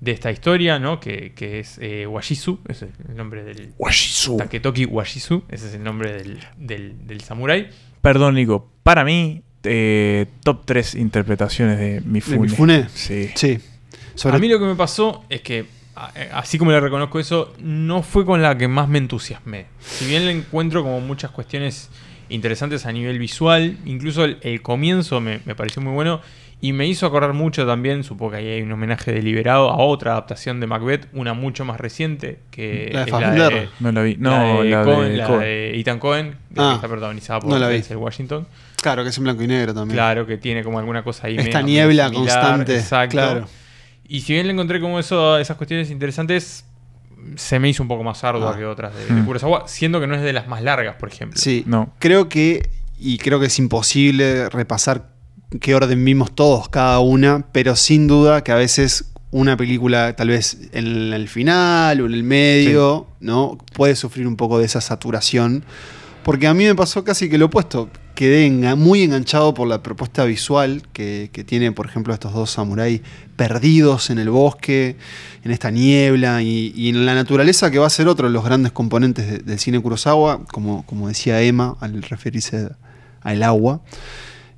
de esta historia, ¿no? Que, que es eh, Washizu, ese es el nombre del... Washizu. Taketoki Washizu, ese es el nombre del, del, del samurái. Perdón, Nico. Para mí, eh, top 3 interpretaciones de Mifune. ¿De Mifune? Sí. Sí. Sobre A mí lo que me pasó es que, eh, así como le reconozco eso, no fue con la que más me entusiasmé. Si bien le encuentro como muchas cuestiones interesantes a nivel visual, incluso el, el comienzo me, me pareció muy bueno y me hizo acordar mucho también, supongo que ahí hay un homenaje deliberado a otra adaptación de Macbeth, una mucho más reciente, que La de es. No la vi. la No, de la Cohen, de la Cohen. de Ethan Cohen, Ah, que está protagonizada por no la vi. Denzel Washington. Claro, que es en blanco y negro también. Claro, que tiene como alguna cosa ahí. Esta niebla similar, constante. Exacto. Claro. Y si bien le encontré como eso, esas cuestiones interesantes, se me hizo un poco más ardua Ah. que otras de, de Mm. Kurosawa, siendo que no es de las más largas, por ejemplo. Sí. No. Creo que, y creo que es imposible repasar qué orden vimos todos cada una, pero sin duda que a veces una película, tal vez en el final o en el medio, ¿no? Puede sufrir un poco de esa saturación. Porque a mí me pasó casi que lo opuesto. Quedé enga- muy enganchado por la propuesta visual que, que tiene, por ejemplo, estos dos samuráis perdidos en el bosque, en esta niebla y, y en la naturaleza que va a ser otro de los grandes componentes de- del cine Kurosawa, como, como decía Emma al referirse al agua.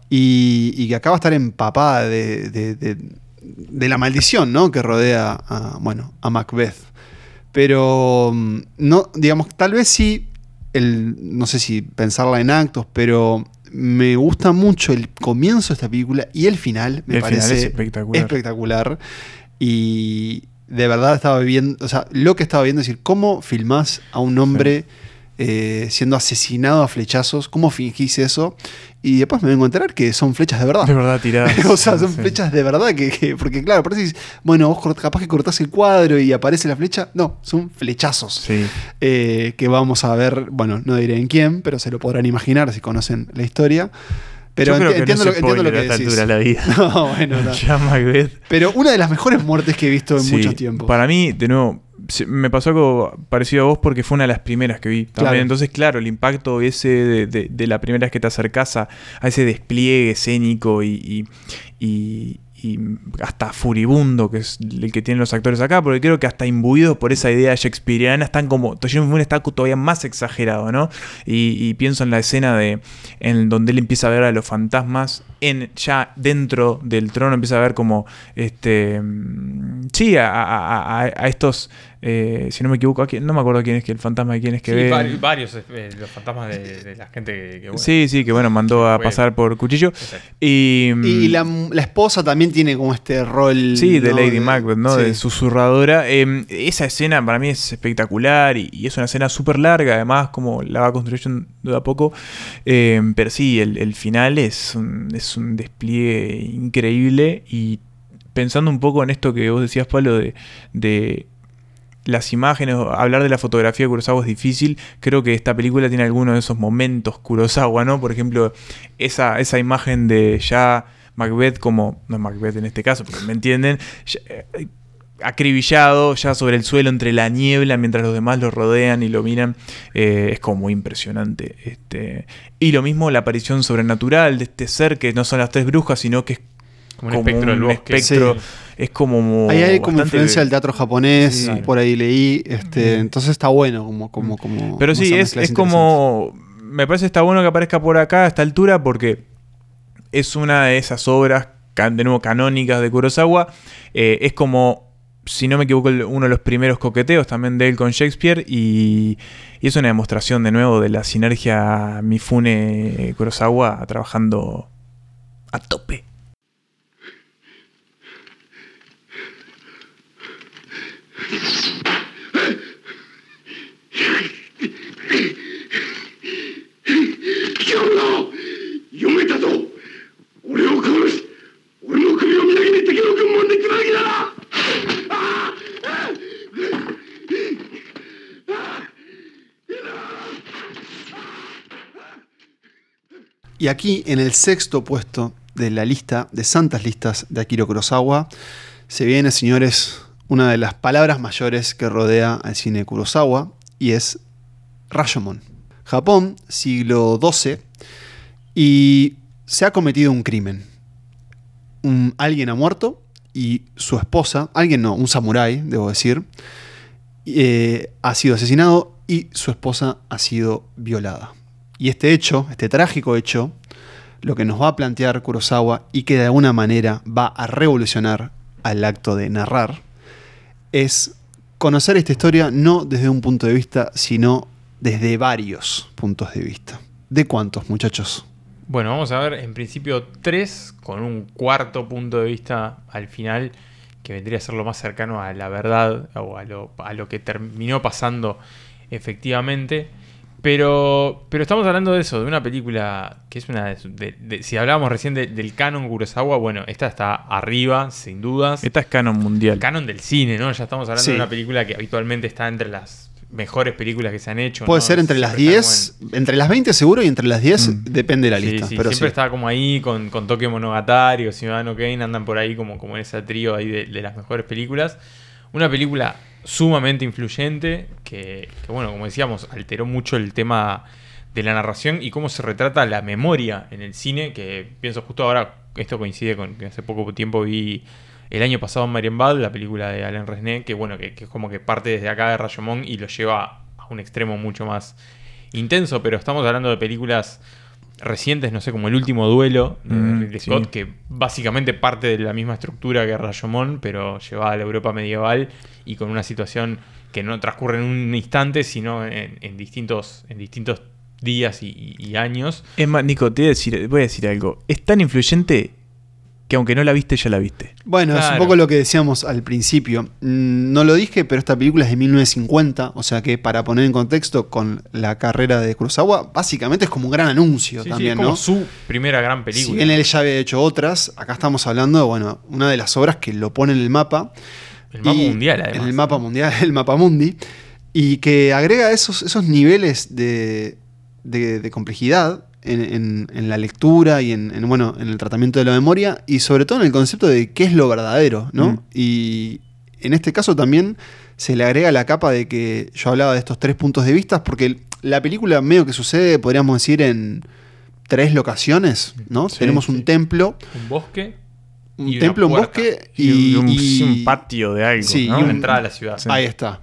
Y, y que acá va a estar empapada de, de- de- de la maldición ¿no? que rodea a, bueno, a Macbeth. Pero mm, no, digamos, tal vez sí, el, no sé si pensarla en actos, pero me gusta mucho el comienzo de esta película y el final me El final parece es espectacular. espectacular. Y de verdad estaba viendo, o sea, lo que estaba viendo es decir, cómo filmás a un hombre eh, siendo asesinado a flechazos. ¿Cómo fingís eso? Y después me vengo a enterar que son flechas de verdad. De verdad tiradas. o sea, son Sí. flechas de verdad que, que- porque claro, parece que dices, bueno, vos capaz que cortás el cuadro y aparece la flecha. No, son flechazos. Sí. eh, que vamos a ver, bueno, no diré en quién, pero se lo podrán imaginar si conocen la historia. Pero Yo creo enti- que entiendo, no lo, se entiendo lo que decís. altura de la vida. No, bueno, no. Pero una de las mejores muertes que he visto en Sí, mucho tiempo. Para mí, de nuevo, me pasó algo parecido a vos porque fue una de las primeras que vi. También. Claro. Entonces, claro, el impacto ese de, de- de la primera vez que te acercás a, a ese despliegue escénico y, y- y- y hasta furibundo que es el que tienen los actores acá, porque creo que hasta imbuidos por esa idea shakespeariana están como. Toshiro Mifune está todavía más exagerado, ¿no? Y, pienso en la escena de en donde él empieza a ver a los fantasmas en ya dentro del trono empieza a ver como este mm, sí a, a- a- a estos eh, si no me equivoco, ¿a quién? no me acuerdo quién es que el fantasma de quién es que Sí, ve. vari- varios, eh, los fantasmas de, de la gente que, que, bueno, Sí, sí, que bueno, mandó a pasar por cuchillo. Exacto. Y, Y la, la esposa también tiene como este rol. Sí, de ¿no? Lady Macbeth, ¿no? sí. De susurradora. Eh, esa escena para mí es espectacular y, y es una escena súper larga, además, como la va construyendo de a poco. Eh, pero sí, el, el final es un, es un despliegue increíble y pensando un poco en esto que vos decías, Pablo, de, de las imágenes, hablar de la fotografía de Kurosawa es difícil. Creo que esta película tiene algunos de esos momentos Kurosawa, ¿no? Por ejemplo, esa, esa imagen de ya Macbeth como, no es Macbeth en este caso, pero me entienden, ya, eh, acribillado ya sobre el suelo entre la niebla mientras los demás lo rodean y lo miran, eh, es como muy impresionante. Este, y lo mismo la aparición sobrenatural de este ser que no son las tres brujas, sino que es Como un espectro del bosque. espectro, Sí. Es como... Ahí hay como influencia del teatro japonés, Sí. por ahí leí. Este, entonces está bueno como, como, como Pero como sí, es, es como. Me parece está bueno que aparezca por acá a esta altura porque es una de esas obras, can- de nuevo, canónicas de Kurosawa. Eh, es como, si no me equivoco, uno de los primeros coqueteos también de él con Shakespeare. Y, y es una demostración de nuevo de la sinergia Mifune-Kurosawa trabajando a tope. Y aquí, en el sexto puesto de la lista de santas listas de Akira Kurosawa, se viene, señores, una de las palabras mayores que rodea al cine Kurosawa, y es Rashomon. Japón, siglo XII, y se ha cometido un crimen. Un- alguien ha muerto y su esposa, alguien no, un samurái, debo decir, eh, ha sido asesinado y su esposa ha sido violada. Y este hecho, este trágico hecho, lo que nos va a plantear Kurosawa y que de alguna manera va a revolucionar al acto de narrar, es conocer esta historia no desde un punto de vista, sino desde varios puntos de vista. ¿De cuántos, muchachos? Bueno, vamos a ver en principio tres, con un cuarto punto de vista al final, que vendría a ser lo más cercano a la verdad o a lo, a lo que terminó pasando efectivamente. Pero, pero estamos hablando de eso, de una película que es una de, de- de- si hablábamos recién de- del canon Kurosawa, bueno, esta está arriba, sin dudas. Esta es canon mundial. El canon del cine, ¿no? Ya estamos hablando Sí. de una película que habitualmente está entre las mejores películas que se han hecho. Puede ¿no? ser entre las Siempre está como 10, entre las 20 seguro y entre las 10 Mm. depende de la Sí, lista. sí, pero siempre sí. está como ahí con, con Tokyo Monogatari o Ciudadano Kane, andan por ahí como, como en ese trío ahí de, de las mejores películas. Una película sumamente influyente que, bueno, como decíamos, alteró mucho el tema de la narración y cómo se retrata la memoria en el cine, que pienso justo ahora, esto coincide con que hace poco tiempo vi el año pasado Marienbad, la película de Alain Resnais, que bueno, que, que es como que parte desde acá de Rayomon y lo lleva a un extremo mucho más intenso, pero estamos hablando de películas recientes, no sé, como El último duelo de Mm, Ridley sí. Scott, que básicamente parte de la misma estructura que Rayomon, pero llevada a la Europa medieval y con una situación que no transcurre en un instante, sino en, en distintos, en distintos días y años. Es más, Nico, te voy a, decir, voy a decir algo. Es tan influyente que aunque no la viste, ya la viste. Bueno, es un poco lo que decíamos al principio. Mm, No lo dije, pero esta película es de 1950, o sea que para poner en contexto con la carrera de Kurosawa, básicamente es como un gran anuncio Sí, sí, también, es como ¿no? su primera gran Si película. bien él ya había hecho otras, acá estamos hablando de, bueno, una de las obras que lo pone en el mapa. el mapa y- mundial, además. En el mapa mundial, el mapa mundi. Y que agrega esos, esos niveles de, de- de complejidad en, en- en la lectura y en, en, bueno, en el tratamiento de la memoria. Y sobre todo en el concepto de qué es lo verdadero, ¿no? Mm. Y en este caso también se le agrega la capa de que yo hablaba de estos tres puntos de vista, porque la película medio que sucede, podríamos decir, en tres locaciones, ¿no? Sí, Tenemos un sí. templo, Un bosque un Y una templo, un bosque Y, y, un, y- un patio de algo. Sí, ¿no? y una un- entrada a la ciudad. Sí. Ahí está.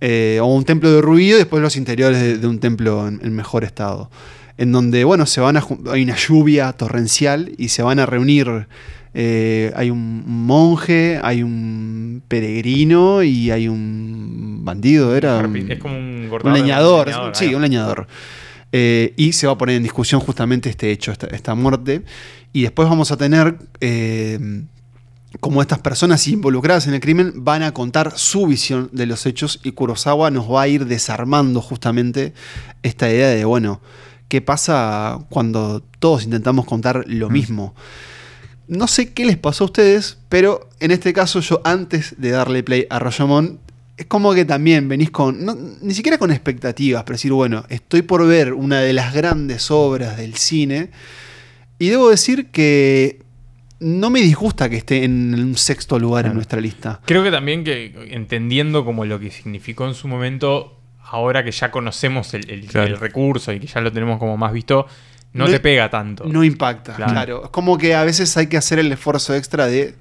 Eh, o un templo de ruido y después los interiores de, de un templo en, en mejor estado. En donde, bueno, se van a hay una lluvia torrencial y se van a reunir. eh, hay un monje, hay un peregrino y hay un bandido, era. Un, Es como un un cortador de- leñador, leñador, sí, ahí. un leñador. Eh, y se va a poner en discusión justamente este hecho, esta, esta muerte. Y después vamos a tener eh, como estas personas involucradas en el crimen van a contar su visión de los hechos y Kurosawa nos va a ir desarmando justamente esta idea de, bueno, ¿qué pasa cuando todos intentamos contar lo Mm. mismo? No sé qué les pasó a ustedes, pero en este caso yo antes de darle play a Rayomon, es como que también venís con, no- ni siquiera con expectativas, pero decir, bueno, estoy por ver una de las grandes obras del cine y debo decir que no me disgusta que esté en un sexto lugar en nuestra lista. Creo que también que entendiendo como lo que significó en su momento, ahora que ya conocemos el, el- Claro. el recurso y que ya lo tenemos como más visto, no, No- te pega tanto. No impacta, claro. Claro. Es como que a veces hay que hacer el esfuerzo extra de,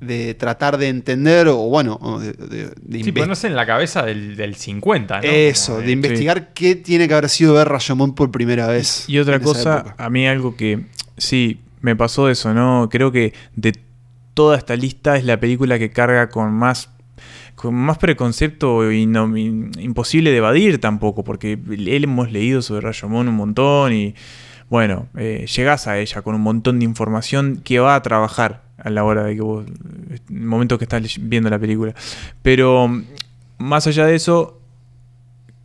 de tratar de entender o bueno, de, de- de sí, ponerse en la cabeza del, del 50, ¿no? Eso, de investigar qué tiene que haber sido ver Rayomon por primera vez. Y otra en esa cosa, a mí algo que sí, me pasó eso, ¿no? Creo que de toda esta lista es la película que carga con más con más preconcepto imposible de evadir tampoco, porque él hemos leído sobre Rayomon un montón y bueno, eh, llegás a ella con un montón de información que va a trabajar a la hora de que vos, en el momento que estás viendo la película. Pero más allá de eso,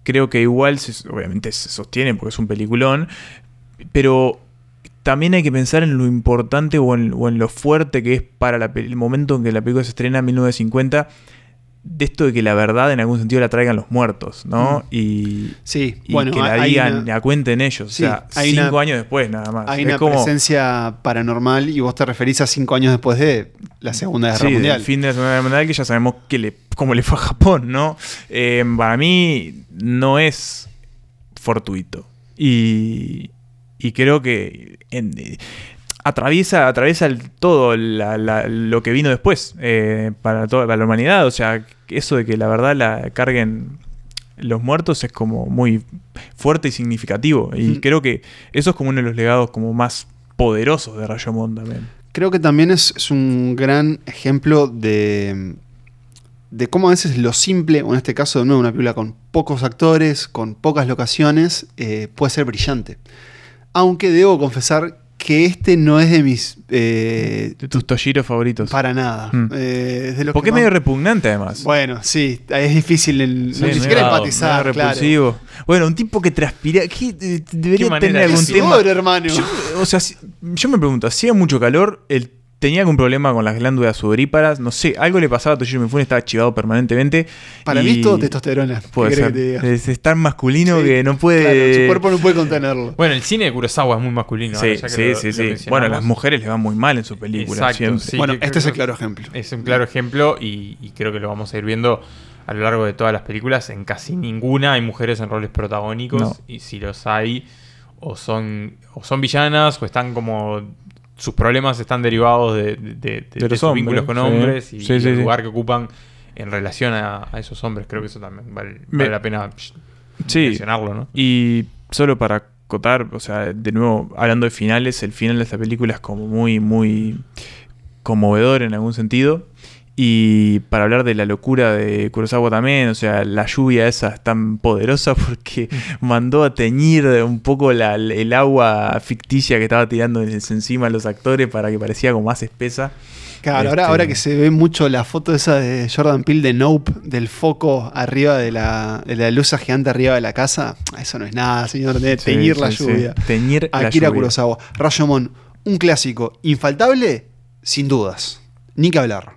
creo que igual, se- obviamente se sostiene porque es un peliculón, pero también hay que pensar en lo importante o en, lo fuerte que es para el momento en que la película se estrena en 1950, de esto de que la verdad en algún sentido la traigan los muertos, ¿no? Y, Sí, y Mm. bueno, que la digan, una- la cuenten ellos, Sí, o sea, hay cinco una- años después nada más. Hay Es una como- presencia paranormal y vos te referís a cinco años después de la Segunda Guerra Sí, Mundial. del fin de la Segunda Guerra Mundial, que ya sabemos que le, cómo le fue a Japón, ¿no? Eh, para mí no es fortuito. Y, y creo que en- atraviesa, atraviesa el- todo la- la- lo que vino después eh, para, toda, para la humanidad. O sea, eso de que la verdad la carguen los muertos es como muy fuerte y significativo. Y creo que eso es como uno de los legados como más poderosos de Rayomon también. Creo que también es, es un gran ejemplo de, de cómo a veces lo simple, o en este caso de nuevo una película con pocos actores, con pocas locaciones, eh, puede ser brillante. Aunque debo confesar que este no es de mis... eh, De tus Toshiro favoritos. para nada. Mm. Eh, es de los Porque que es medio repugnante además. Bueno, sí, es difícil el, Sí, no, ni siquiera empatizar, claro. Bueno, un tipo que transpira. ¿qué, debería Qué tener algún tema. Pobre hermano. Yo, o sea, si- yo me pregunto, hacía mucho calor, él tenía algún problema con las glándulas sudoríparas, no sé, algo le pasaba a Toshiro Mifune, estaba chivado permanentemente. Para y mí es todo testosterona. ¿Qué Puede ser. que te diga? Es, es tan masculino Sí, que no puede. Claro, su cuerpo no puede contenerlo. Bueno, el cine de Kurosawa es muy masculino. Sí, ahora ya que sí, lo- sí, lo sí. Bueno, a las mujeres les va muy mal en sus películas. Exacto, sí. bueno, este es el claro ejemplo. Es un claro ejemplo y, y creo que lo vamos a ir viendo a lo largo de todas las películas. En casi ninguna hay mujeres en roles protagónicos No. y si los hay o son, o son villanas o están como... Sus problemas están derivados de, de- de- de los sus hombres, vínculos con sí. hombres y Sí, el sí, lugar que ocupan en relación a, a esos hombres. Creo que eso también vale, Me- vale la pena mencionarlo, ¿no? Y solo para acotar, o sea, de nuevo, hablando de finales, el final de esta película es como muy, muy conmovedor en algún sentido. Y para hablar de la locura de Kurosawa también, o sea, la lluvia esa es tan poderosa porque mandó a teñir un poco la- el agua ficticia que estaba tirando encima a los actores para que parecía como más espesa. Claro, ahora, Este- ahora que se ve mucho la foto esa de Jordan Peele de Nope, del foco arriba de la, de la luz gigante arriba de la casa, eso no es nada, señor, de Sí, teñir la sí, sí. lluvia. Teñir la Akira lluvia. Kurosawa. Rashomon, un clásico infaltable, sin dudas. Ni que hablar.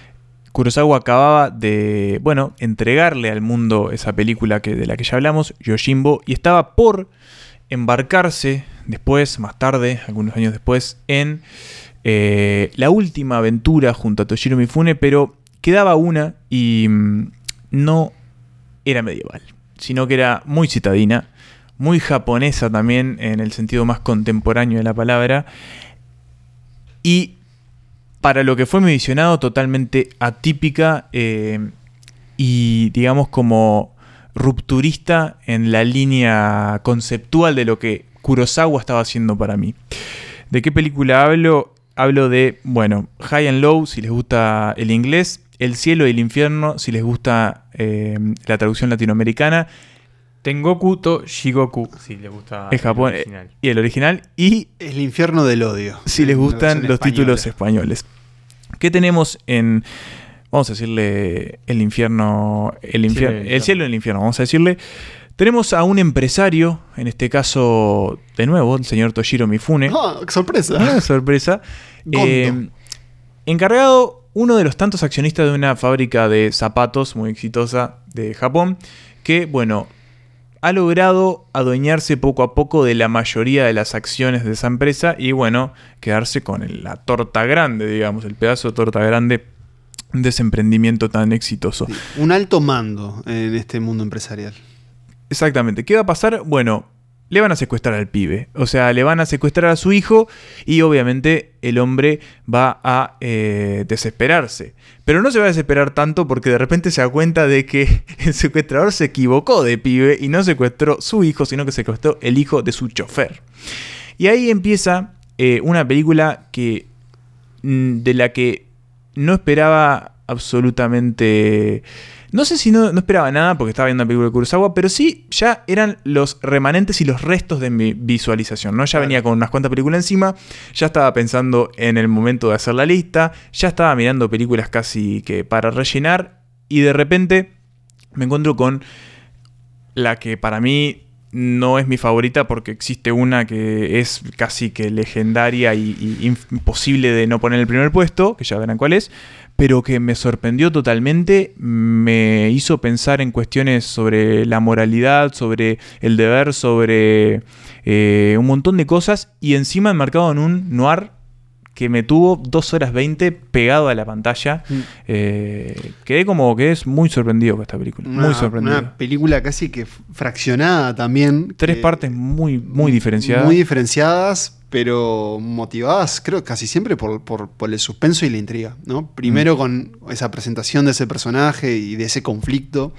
Kurosawa acababa de, bueno, entregarle al mundo esa película que, de la que ya hablamos, Yojimbo, y estaba por embarcarse después, más tarde, algunos años después, en eh, la última aventura junto a Toshiro Mifune, pero quedaba una y mm, no era medieval, sino que era muy citadina, muy japonesa también en el sentido más contemporáneo de la palabra, y para lo que fue mi visionado, totalmente atípica eh, y digamos como rupturista en la línea conceptual de lo que Kurosawa estaba haciendo para mí. ¿De qué película hablo? Hablo de, bueno, High and Low, si les gusta el inglés, El cielo y el infierno, si les gusta eh, la traducción latinoamericana, Tengoku to Shigoku, si le gusta es Japón, el eh, original. y el original, y El infierno del odio. si les gustan los española. títulos españoles. ¿Qué tenemos en, vamos a decirle, el infierno, el, infierno, del el cielo y el infierno, vamos a decirle? Tenemos a un empresario, en este caso, de nuevo, el señor Toshiro Mifune. Ah, sorpresa. Ah, sorpresa. Eh, encargado uno de los tantos accionistas de una fábrica de zapatos muy exitosa de Japón, que, bueno, ha logrado adueñarse poco a poco de la mayoría de las acciones de esa empresa y, bueno, quedarse con la torta grande, digamos, el pedazo de torta grande de ese emprendimiento tan exitoso. Sí, Un alto mando en este mundo empresarial. Exactamente. ¿Qué va a pasar? Bueno, le van a secuestrar al pibe. O sea, le van a secuestrar a su hijo y obviamente el hombre va a eh, desesperarse. Pero no se va a desesperar tanto porque de repente se da cuenta de que el secuestrador se equivocó de pibe y no secuestró su hijo, sino que secuestró el hijo de su chofer. Y ahí empieza eh, una película que mm, de la que no esperaba absolutamente... No sé si no, no esperaba nada porque estaba viendo una película de Kurosawa, pero sí ya eran los remanentes y los restos de mi visualización, ¿no? Ya venía con unas cuantas películas encima, ya estaba pensando en el momento de hacer la lista, ya estaba mirando películas casi que para rellenar y de repente me encuentro con la que para mí no es mi favorita porque existe una que es casi que legendaria y, imposible de no poner en el primer puesto, que ya verán cuál es, pero que me sorprendió totalmente, me hizo pensar en cuestiones sobre la moralidad, sobre el deber, sobre eh, un montón de cosas y encima enmarcado en un noir que me tuvo 2 horas 20 pegado a la pantalla. Mm. Eh, quedé como que es muy sorprendido con esta película. Una, muy sorprendido. una película casi que fraccionada también. Tres que- partes muy, muy diferenciadas. Muy diferenciadas, pero motivadas, creo, casi siempre por, por- por el suspenso y la intriga. ¿no? Mm. Primero con esa presentación de ese personaje y de ese conflicto.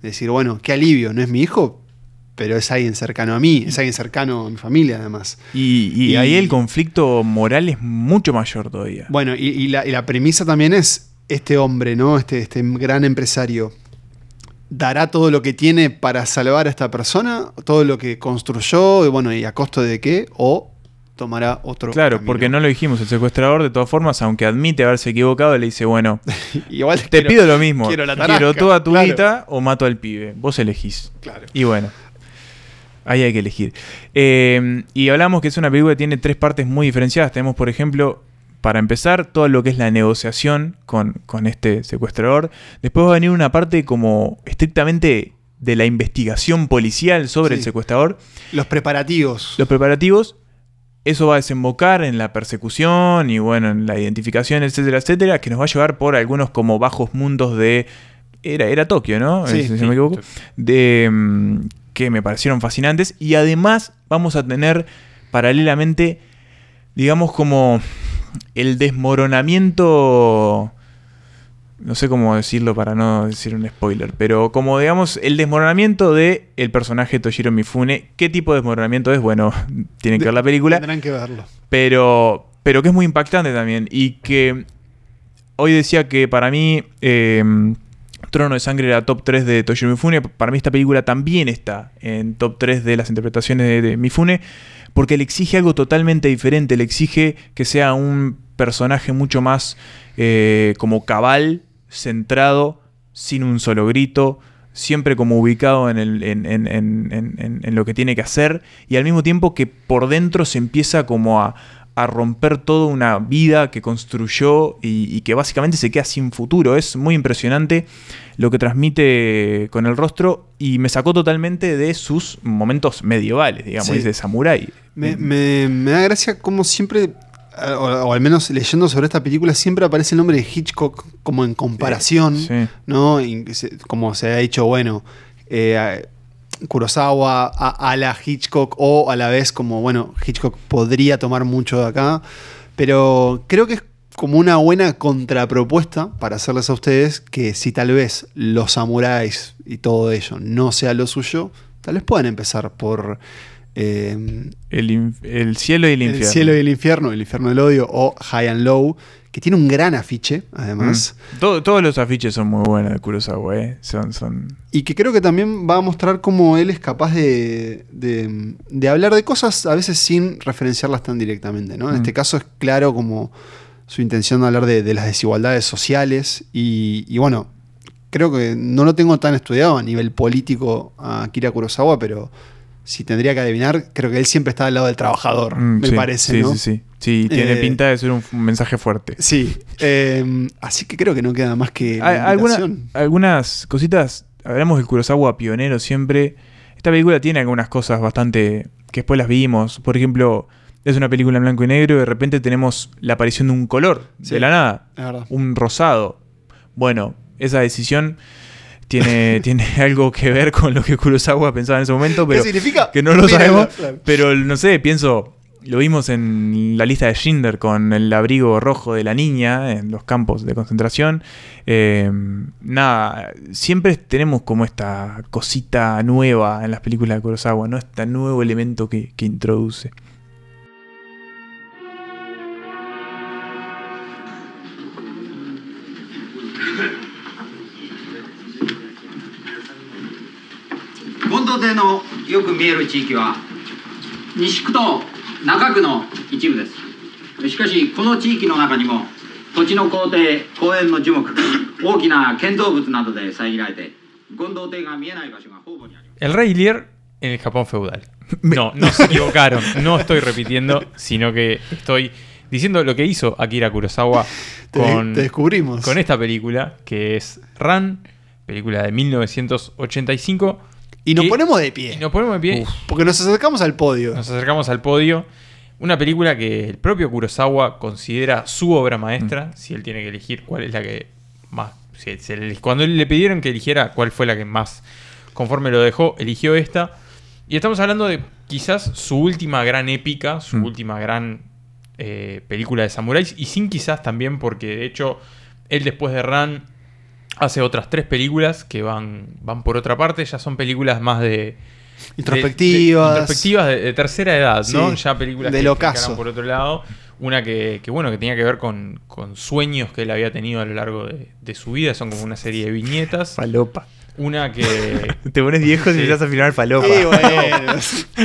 De decir, bueno, qué alivio, no es mi hijo, pero es alguien cercano a mí, es alguien cercano a mi familia, además. y, y y- ahí el conflicto moral es mucho mayor todavía. Bueno, y, la, y la premisa también es este hombre, ¿no? Este, este gran empresario. ¿Dará todo lo que tiene para salvar a esta persona? ¿Todo lo que construyó? Y bueno, ¿y a costo de qué? ¿O tomará otro Claro, camino? porque no lo dijimos, el secuestrador de todas formas, aunque admite haberse equivocado, le dice, bueno, Igual te quiero- pido lo mismo, quiero la tarasca, toda tu claro. guita o mato al pibe, vos elegís. Claro. Y bueno, ahí hay que elegir. Eh, y hablamos que es una película que tiene tres partes muy diferenciadas. Tenemos, por ejemplo, para empezar, todo lo que es la negociación con, con este secuestrador. Después va a venir una parte como estrictamente de la investigación policial sobre Sí. el secuestrador. Los preparativos. Los preparativos. Eso va a desembocar en la persecución y bueno, en la identificación, etcétera, etcétera, que nos va a llevar por algunos como bajos mundos de... Era, era Tokio, ¿no? Sí, si no sí, me equivoco. De, mm, que me parecieron fascinantes. Y además vamos a tener paralelamente, digamos, como el desmoronamiento. No sé cómo decirlo para no decir un spoiler, pero como digamos el desmoronamiento de el personaje Toshiro Mifune. ¿Qué tipo de desmoronamiento es? Bueno, tienen que ver la película Tendrán que verlo. pero, pero que es muy impactante también. Y que hoy decía que para mí eh, Trono de Sangre era top 3 de Toshiro Mifune. Para mí esta película también está en top 3 de las interpretaciones de, de Mifune. Porque le exige algo totalmente diferente. Le exige que sea un personaje mucho más eh, como cabal, centrado, sin un solo grito, siempre como ubicado en, lo que tiene que hacer y al mismo tiempo que por dentro se empieza como a, a romper toda una vida que construyó y que básicamente se queda sin futuro. Es muy impresionante lo que transmite con el rostro y me sacó totalmente de sus momentos medievales, digamos, Sí. de samurái. Me, me- me da gracia como siempre, o, o al menos leyendo sobre esta película, siempre aparece el nombre de Hitchcock como en comparación, Sí. ¿no? Y como se ha dicho, bueno, eh, Kurosawa a, a la Hitchcock o a la vez como, bueno, Hitchcock podría tomar mucho de acá, pero creo que es como una buena contrapropuesta para hacerles a ustedes que si tal vez los samuráis y todo ello no sea lo suyo, tal vez puedan empezar por... eh, El, el cielo y el infierno. el cielo y el infierno, el infierno del odio o High and Low, que tiene un gran afiche, además, Mm. Todo- todos los afiches son muy buenos de Kurosawa, ¿eh? Son, son... y que creo que también va a mostrar cómo él es capaz de, de- de hablar de cosas a veces sin referenciarlas tan directamente. ¿no? En Mm. este caso es claro como su intención de hablar de, de las desigualdades sociales y, y bueno, creo que no lo tengo tan estudiado a nivel político a Akira Kurosawa, pero si tendría que adivinar, creo que él siempre está al lado del trabajador, Mm, me sí, parece. Sí, ¿no? sí, sí. Sí, tiene Eh, pinta de ser un, mensaje fuerte. Sí, eh, así que creo que no queda más que la alguna- algunas cositas, hablamos del Kurosawa pionero siempre. Esta película tiene algunas cosas bastante que después las vimos. Por ejemplo, es una película en blanco y negro y de repente tenemos la aparición de un color, Sí. de la nada, un rosado. Bueno, esa decisión tiene, tiene algo que ver con lo que Kurosawa pensaba en ese momento, pero ¿Qué significa? que no lo sabemos. claro. Pero no sé, pienso, lo vimos en la lista de Schindler con el abrigo rojo de la niña en los campos de concentración. Eh, nada, siempre tenemos como esta cosita nueva en las películas de Kurosawa, ¿no? Este nuevo elemento que, que introduce.「権藤邸のよく見える地域は西区と中区の一部ですしかしこの地域の中にも土地の校庭公園の樹木大きな建造物などで遮られて権藤邸が見えない場所が方々にあります El Rey Lear en el Japón feudal. No, no se equivocaron. No estoy repitiendo, sino que estoy diciendo lo que hizo Akira Kurosawa Te- con, te descubrimos. con esta película, que es Ran, película de 1985. y nos que- ponemos de pie. y nos ponemos de pie. Porque nos acercamos al podio. Nos acercamos al podio. Una película que el propio Kurosawa considera su obra maestra. Si él tiene que elegir cuál es la que más. si- si él- cuando le pidieron que eligiera cuál fue la que más conforme lo dejó, eligió esta. Y estamos hablando de quizás su última gran épica, su Mm. última gran eh, película de samuráis. Y sin quizás también, porque de hecho, él después de Ran hace otras tres películas que van, van por otra parte. Ya son películas más de. Introspectivas. de- de- introspectivas de, de tercera edad, ¿no? Sí, Ya películas del que, que ocaso. por otro lado. Una que, que, bueno, que tenía que ver con, con sueños que él había tenido a lo largo de, de su vida. Son como una serie de viñetas. Falopa. Una que. Te pones viejo y Sí. empiezas a filmar falopa. Sí, bueno.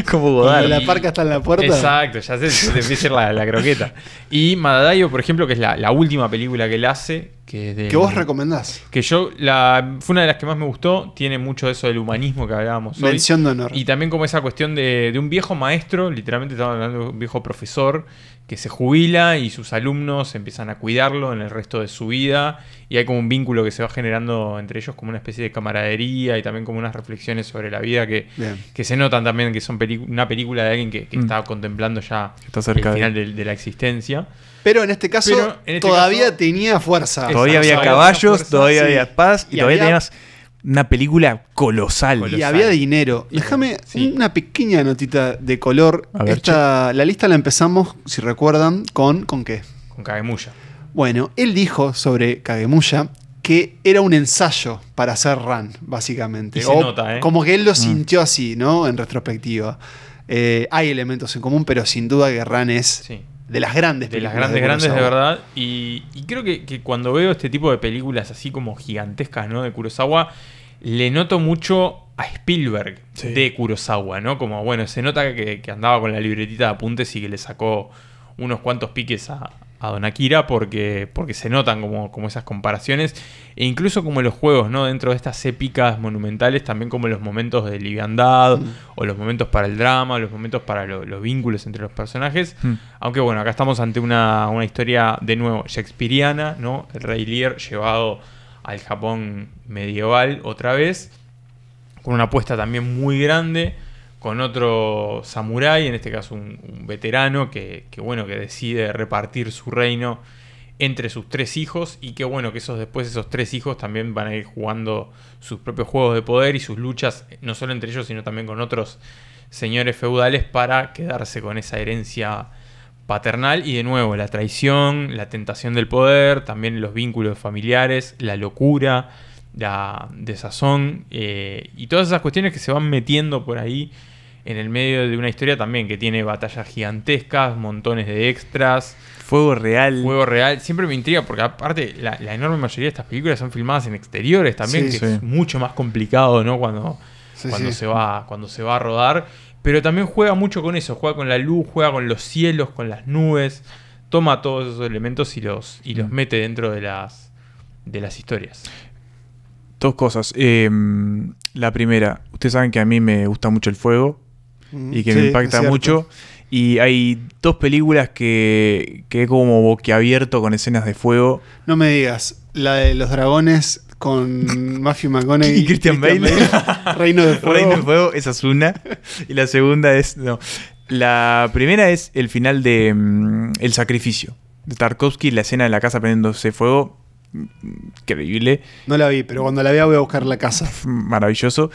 Como Godard. la parca está en la puerta. Exacto, ya sé, se te empieza a ir la, la croqueta. Y Madadayo, por ejemplo, que es la, la última película que él hace. Que, es de- ¿Qué vos recomendás? Que yo, la, fue una de las que más me gustó. Tiene mucho de eso del humanismo que hablábamos hoy. Mención de honor. Y también como esa cuestión de, de un viejo maestro, literalmente estamos hablando de un viejo profesor, que se jubila y sus alumnos empiezan a cuidarlo en el resto de su vida. Y hay como un vínculo que se va generando entre ellos como una especie de camaradería y también como unas reflexiones sobre la vida que, que se notan también que son una película de alguien que, que Mm. está contemplando ya Está cerca el final de, de la existencia. Pero en este caso, Pero en este todavía caso- tenía fuerza. Todavía había caballos, Fuerza, todavía sí. había paz y, Y todavía había- tenías una película colosal. Y Colosal. había dinero. Y- Déjame sí. una pequeña notita de color. A ver, Esta, la lista la empezamos, si recuerdan, con. ¿Con qué? Con Kagemuya. Bueno, él dijo sobre Kagemuya que era un ensayo para hacer Run, básicamente. Y se nota, ¿eh? Como que él lo sintió así, ¿no? En retrospectiva. Eh, hay elementos en común, pero sin duda que Run es Sí. De las grandes De las películas grandes, grandes de verdad. Y, y creo que, que cuando veo este tipo de películas así como gigantescas, ¿no? De Kurosawa, le noto mucho a Spielberg Sí. de Kurosawa, ¿no? Como, bueno, se nota que, que andaba con la libretita de apuntes y que le sacó unos cuantos piques a, a Don Akira porque, porque se notan como, como esas comparaciones. E incluso como los juegos, ¿no? Dentro de estas épicas monumentales, también como los momentos de liviandad, o los momentos para el drama, los momentos para lo- los vínculos entre los personajes. Mm. Aunque bueno, acá estamos ante una, una historia de nuevo shakespeariana, ¿no? El rey Lear llevado al Japón medieval otra vez, con una apuesta también muy grande, con otro samurái, en este caso un, veterano, que, que, bueno, que decide repartir su reino entre sus tres hijos y que bueno, que esos después esos tres hijos también van a ir jugando sus propios juegos de poder y sus luchas, no solo entre ellos, sino también con otros señores feudales para quedarse con esa herencia paternal. Y de nuevo la traición, la tentación del poder, también los vínculos familiares, la locura, la desazón eh, y todas esas cuestiones que se van metiendo por ahí en el medio de una historia también que tiene batallas gigantescas, montones de extras, Fuego real. juego real. Siempre me intriga porque aparte la, la enorme mayoría de estas películas son filmadas en exteriores también, Sí, que sí. es mucho más complicado, ¿no? Cuando, Sí, cuando. Se va, cuando se va a rodar. Pero también juega mucho con eso, juega con la luz, juega con los cielos, con las nubes, toma todos esos elementos y los, y los Mm. mete dentro de las, de las historias. Dos cosas. Eh, la primera, ustedes saben que a mí me gusta mucho el fuego Mm, y que sí, me impacta mucho. Y hay dos películas que, que he como boquiabierto con escenas de fuego. No me digas, la de los dragones con Matthew McConaughey Y Christian Bale. Reino de Fuego. Reino de Fuego, esa es una. Y la segunda es. No. La primera es el final de mm, El Sacrificio. De Tarkovsky, la escena de la casa prendiéndose fuego. Increíble. No la vi, pero cuando la vea voy a buscar la casa. maravilloso.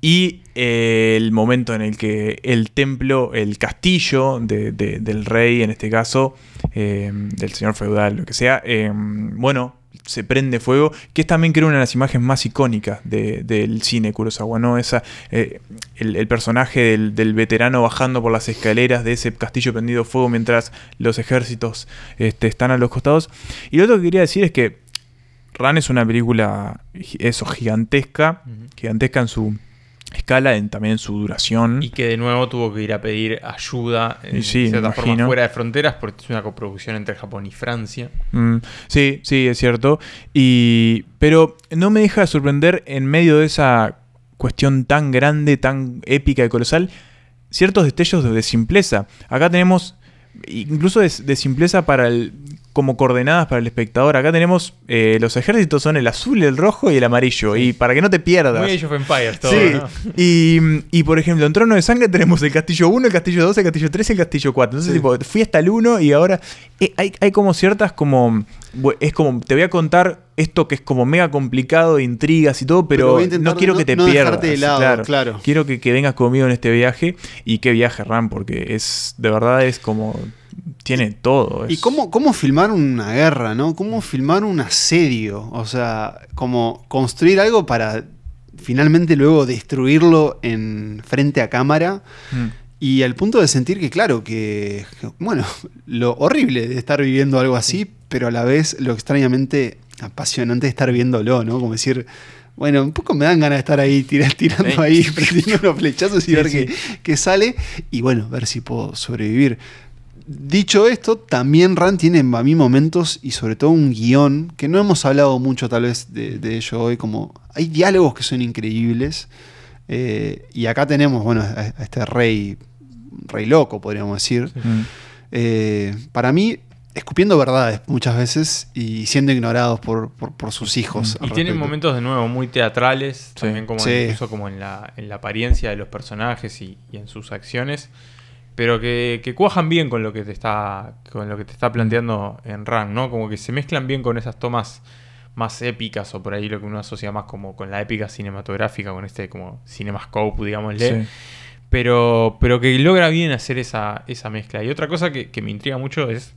Y eh, el momento en el que el templo, el castillo de- de- del rey, en este caso, eh, del señor feudal, lo que sea, eh, bueno, se prende fuego, que es también creo una de las imágenes más icónicas de- del cine Kurosawa, ¿no? Esa, eh, el, el personaje del, del veterano bajando por las escaleras de ese castillo prendido fuego mientras los ejércitos este, están a los costados. Y lo otro que quería decir es que Ran es una película, eso, gigantesca, gigantesca en su escala, en, también en su duración. Y que de nuevo tuvo que ir a pedir ayuda en sí, cierta forma fuera de fronteras, porque es una coproducción entre Japón y Francia. Mm, sí, sí, es cierto. Y, pero no me deja de sorprender en medio de esa cuestión tan grande, tan épica y colosal, ciertos destellos de, de simpleza. Acá tenemos, incluso de, de simpleza para el, como coordenadas para el espectador. Acá tenemos eh, los ejércitos son el azul, el rojo y el amarillo. Y para que no te pierdas. Muy Age of Empires todo, Sí, ¿no? y, y, por ejemplo, en Trono de Sangre tenemos el castillo 1, el castillo 2, el castillo 3 y el castillo 4. Entonces, Sí. tipo, fui hasta el 1 y ahora eh, hay, hay como ciertas como... Es como, te voy a contar esto que es como mega complicado, de intrigas y todo, Pero no quiero no- que te no pierdas. de lado, claro. Quiero que, que vengas conmigo en este viaje. Y qué viaje, Ram, porque es, de verdad es como... Tiene todo. ¿Y cómo, cómo filmar una guerra, no? ¿Cómo filmar un asedio? O sea, como construir algo para finalmente luego destruirlo en frente a cámara. Mm. Y al punto de sentir que, claro, que, bueno, lo horrible de estar viviendo algo así, pero a la vez lo extrañamente apasionante de estar viéndolo, ¿no? Como decir, bueno, un poco me dan ganas de estar ahí tira- tirando ahí, prendiendo unos flechazos y Sí, ver sí. qué, qué sale. Y bueno, ver si puedo sobrevivir. Dicho esto, también Ran tiene a mí momentos y sobre todo un guion que no hemos hablado mucho tal vez de, de ello hoy, como hay diálogos que son increíbles. eh, y acá tenemos, bueno, a, a este rey, rey loco, podríamos decir. Eh, para mí, escupiendo verdades muchas veces y siendo ignorados por, por- por sus hijos. Y tienen respecto. momentos de nuevo muy teatrales, Sí. también como Sí. incluso como en la, en la apariencia de los personajes y, y en sus acciones, pero que, que cuajan bien con lo que te está con lo que te está planteando en Ran, ¿no? Como que se mezclan bien con esas tomas más épicas o por ahí lo que uno asocia más como con la épica cinematográfica, con este como cinemascope, digámosle. Sí. Pero, pero que logra bien hacer esa, esa mezcla. Y otra cosa que, que me intriga mucho es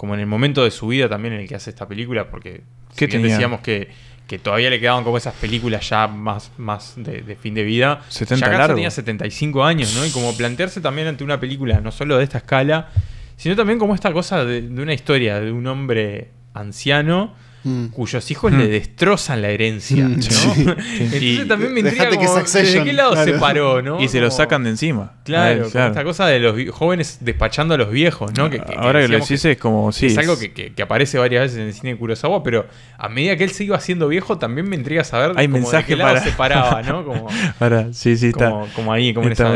como en el momento de su vida también en el que hace esta película, porque si decíamos que, que todavía le quedaban como esas películas ya más, más de, de fin de vida. 70 ya largo. tenía 75 años, ¿no? Y como plantearse también ante una película no solo de esta escala, sino también como esta cosa de, de una historia de un hombre anciano Mm. cuyos hijos Mm. le destrozan la herencia, Mm, ¿no? sí, sí. Entonces también me intriga como, Succession, ¿de qué lado claro. se paró, no? Y se lo Como- sacan de encima. Claro, él, como esta cosa de los jóvenes despachando a los viejos, ¿no? Que- que- que Ahora que lo decís es como, sí. es algo que, que- que aparece varias veces en el cine de Kurosawa, pero a medida que él se iba haciendo viejo, también me intriga saber Hay como de mensaje qué lado para- se paraba, ¿no? Como, Ahora, sí, sí, está. como, como ahí, como en esa.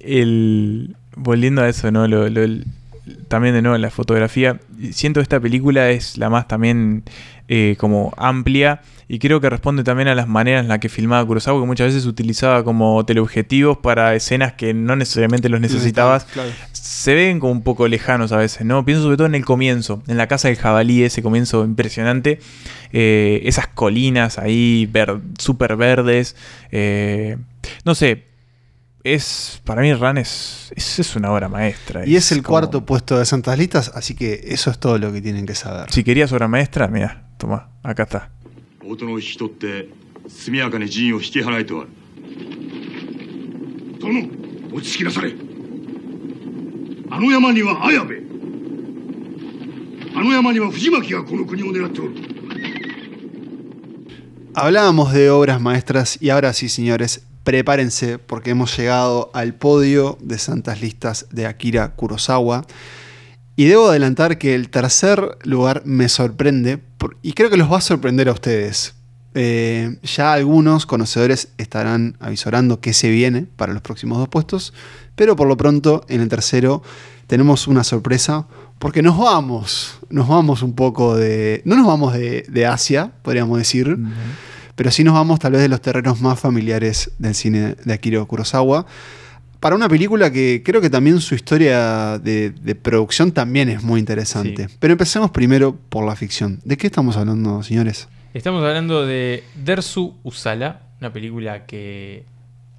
El, volviendo a eso, ¿no? Lo- lo- el- también de nuevo la fotografía. Siento que esta película es la más también eh, como amplia y creo que responde también a las maneras en las que filmaba Kurosawa, que muchas veces utilizaba como teleobjetivos para escenas que no necesariamente los necesitabas. Claro. Se ven como un poco lejanos a veces, ¿no? Pienso sobre todo en el comienzo, en la casa del jabalí, ese comienzo impresionante. eh, esas colinas ahí ver, súper verdes. eh, no sé, es para mí Ran es, es, es una obra maestra. Y es el como- cuarto puesto de Santas Listas, así que eso es todo lo que tienen que saber. Si querías obra maestra, mira, toma, acá está. 大人を引き取って速やかに陣を引き払えとある殿落ち着きなされあの山には綾部あの山には藤巻がこの国を狙っておる Hablábamos de obras maestras y ahora sí, señores, prepárense porque hemos llegado al podio de Santas Listas de Akira Kurosawa. Y debo adelantar que el tercer lugar me sorprende y creo que los va a sorprender a ustedes. Eh, ya algunos conocedores estarán avisorando qué se viene para los próximos dos puestos, pero por lo pronto en el tercero tenemos una sorpresa porque nos vamos, nos vamos un poco de... No nos vamos de, de Asia, podríamos decir, pero sí nos vamos tal vez de los terrenos más familiares del cine de Akira Kurosawa. Para una película que creo que también su historia de, de producción también es muy interesante. Sí. Pero empecemos primero por la ficción. ¿De qué estamos hablando, señores? Estamos hablando de Dersu Usala, una película que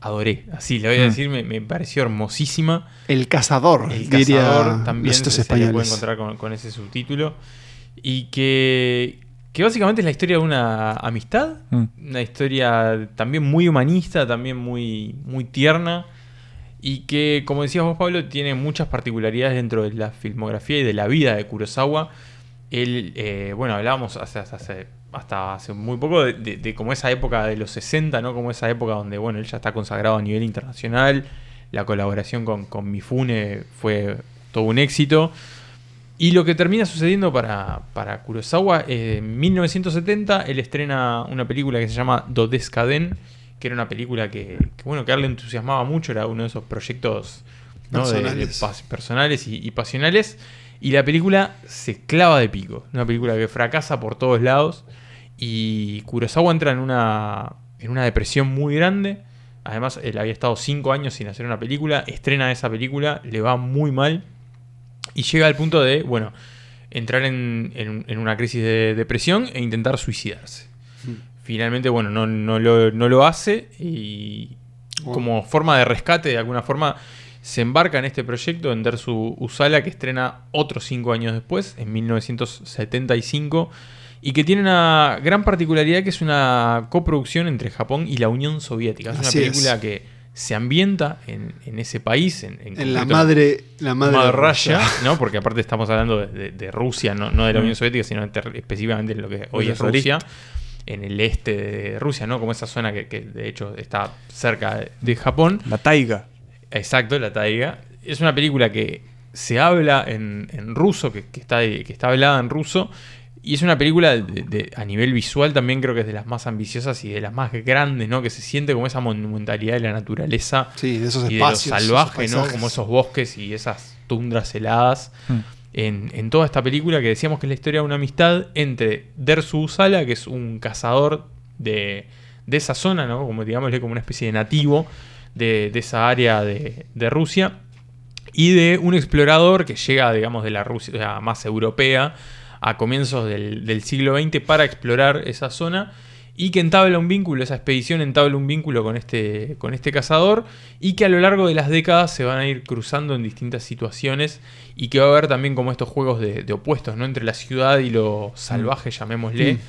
adoré. Así, le voy a Mm. decir, me, me pareció hermosísima. El cazador, El diría cazador también se, se puede encontrar con, con ese subtítulo. Y que, que básicamente es la historia de una amistad. Mm. Una historia también muy humanista, también muy, muy tierna. Y que, como decías vos, Pablo, tiene muchas particularidades dentro de la filmografía y de la vida de Kurosawa. Él, eh, bueno, hablábamos hace, hasta hace, hasta hace muy poco de, de- de como esa época de los 60, ¿no? Como esa época donde, bueno, él ya está consagrado a nivel internacional. La colaboración con, con Mifune fue todo un éxito. Y lo que termina sucediendo para, para Kurosawa, eh, en 1970 él estrena una película que se llama Dodescaden, que era una película que, que, bueno, que a él le entusiasmaba mucho, era uno de esos proyectos ¿no? de- de Personales. pas- personales y, y pasionales. Y la película se clava de pico, una película que fracasa por todos lados. Y Kurosawa entra en una, en una depresión muy grande. Además, él había estado cinco años sin hacer una película, estrena esa película, le va muy mal. Y llega al punto de, bueno, entrar en, en- en una crisis de depresión e intentar suicidarse. Finalmente, bueno, no, no lo, no lo hace y como forma de rescate, de alguna forma, se embarca en este proyecto, en Dersu Usala, que estrena otros cinco años después, en 1975, y que tiene una gran particularidad que es una coproducción entre Japón y la Unión Soviética. Es una es. película que se ambienta en, en ese país, en, en En la madre, la madre, Madre de Russia, Rusia. ¿no? Porque aparte estamos hablando de, de- de Rusia, no, no de la Unión Soviética, sino específicamente en lo que hoy Rusia es Rusia, en el este de Rusia, ¿no? Como esa zona que, que, de hecho está cerca de, de Japón. La taiga. Exacto, la taiga. Es una película que se habla en, en ruso, que, que está, que está hablada en ruso. Y es una película de- de- a nivel visual también creo que es de las más ambiciosas y de las más grandes, ¿no? Que se siente como esa monumentalidad de la naturaleza Sí, de esos y de lo espacios. esos salvaje, ¿no? Como esos bosques y esas tundras heladas. Mm. En, en toda esta película que decíamos que es la historia de una amistad entre Dersu Usala, que es un cazador de, de esa zona, ¿no? Como digámosle como una especie de nativo de, de esa área de, de Rusia, y de un explorador que llega, digamos, de la Rusia más europea a comienzos del, del siglo XX para explorar esa zona y que entabla un vínculo, esa expedición entabla un vínculo con este, con este cazador y que a lo largo de las décadas se van a ir cruzando en distintas situaciones y que va a haber también como estos juegos de, de opuestos, ¿no? Entre la ciudad y lo salvaje, llamémosle, Mm.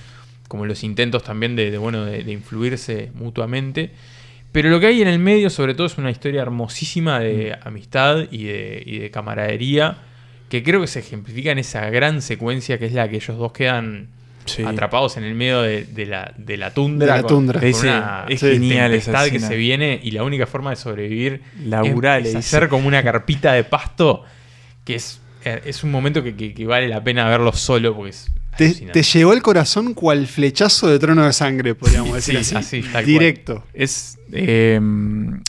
como los intentos también de, de, bueno, de, de influirse mutuamente. Pero lo que hay en el medio, sobre todo, es una historia hermosísima de amistad y de, y de camaradería, que creo que se ejemplifica en esa gran secuencia que es la que ellos dos quedan Sí. atrapados en el medio de, de la, de la tundra. De la con- tundra. con Ese- una es genial esa tempestad que se viene y la única forma de sobrevivir Laburar, es, hacer como una carpita de pasto, que es, eh, es un momento que, que- que vale la pena verlo solo porque es Te, te llegó el corazón cual flechazo de trono de sangre, podríamos Sí, decir sí, así. así, tal cual. Directo. Es. eh,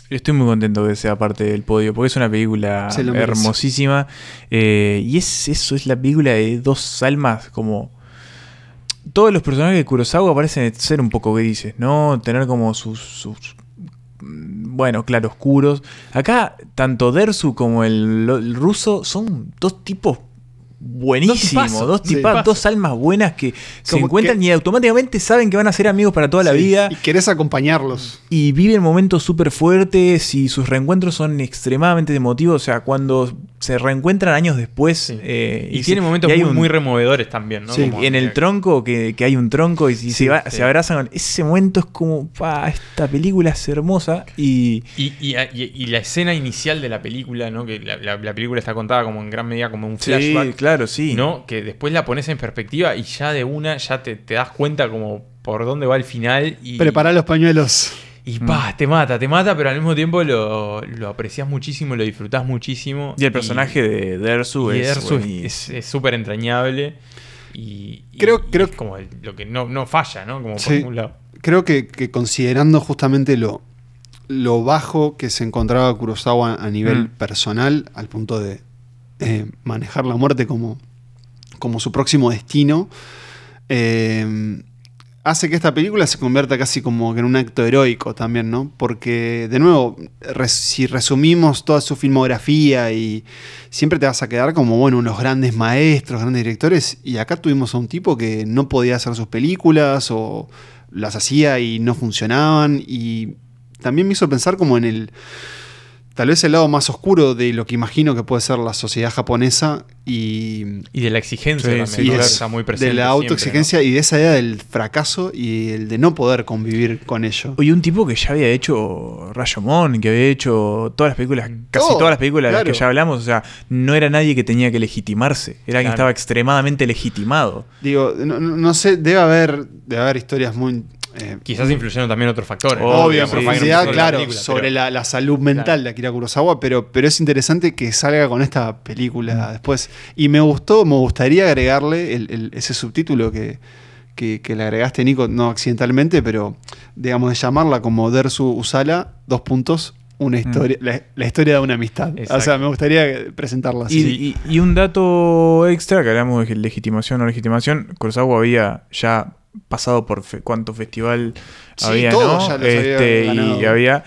estoy muy contento que sea parte del podio, porque es una película hermosísima. eh, y es eso, es la película de dos almas, como. Todos los personajes de Kurosawa parecen ser un poco grises, ¿no? Tener como sus. sus mm, bueno, claroscuros. Acá, tanto Dersu como el, el ruso son dos tipos buenísimos. tipazos, Dos, sí. dos almas buenas que se Como encuentran que- y automáticamente saben que van a ser amigos para toda la Sí, vida Y querés acompañarlos. y viven momentos súper fuertes y sus reencuentros son extremadamente emotivos. O sea, cuando se reencuentran años después. Sí. eh, y, se- tiene momentos y hay muy, un- muy removedores también, ¿no? Sí. Como- en el tronco, que, que hay un tronco y, y Sí, se, va- sí. se abrazan. Ese momento es como, pa, esta película es hermosa. Y Y, y- y- y la escena inicial de la película, ¿no? Que la, la- la película está contada como en gran medida como un flashback. claro, sí. ¿no? Que después la pones en perspectiva y ya de una ya te, te das cuenta como por dónde va el final y, los pañuelos. y pa, te mata, te mata, pero al mismo tiempo lo, lo aprecias muchísimo, lo disfrutás muchísimo. Y el personaje de Dersu y es Ersu es- buenísimo. es súper entrañable y, y- Creo- y creo es como el- lo que no, no falla, ¿no? Como por Sí. ningún lado. Creo que, que considerando justamente lo, lo bajo que se encontraba Kurosawa a nivel Mm. personal, al punto de eh, manejar la muerte como, como su próximo destino, eh, hace que esta película se convierta casi como en un acto heroico también, ¿no? Porque, de nuevo, si resumimos toda su filmografía y siempre te vas a quedar como, bueno, unos grandes maestros, grandes directores, y acá tuvimos a un tipo que no podía hacer sus películas o las hacía y no funcionaban, y también me hizo pensar como en el... Tal vez el lado más oscuro de lo que imagino que puede ser la sociedad japonesa y, Y de la exigencia Sí, también, sí, ¿no? y Que claro. está muy presente. de la autoexigencia y de esa idea del fracaso y el de no poder convivir con ello. Y un tipo que ya había hecho Rashomon, que había hecho todas las películas, casi todas las películas de las claro. que ya hablamos, o sea, no era nadie que tenía que legitimarse, era alguien que Claro. estaba extremadamente legitimado. Digo, no, no- no sé, debe haber, debe haber historias muy... eh, ¿no? Quizás influyeron también otros factores. ¿no? Obvio, en sí, profundidad, sí, sí, claro, la película, sobre pero- la, la salud mental Claro. de Akira Kurosawa, pero, pero es interesante que salga con esta Mm. película después. Y me gustó, me gustaría agregarle el- el- ese subtítulo que, que, que le agregaste, Nico, no accidentalmente, pero digamos de llamarla como Dersu Usala, dos puntos, una historia, la, la historia de una amistad. O sea, me gustaría presentarla Y, así. y- y un dato extra, que hablamos de legitimación o no legitimación, Kurosawa había ya pasado por fe- cuánto festival Sí, había, ¿no? ya los había Este, y había...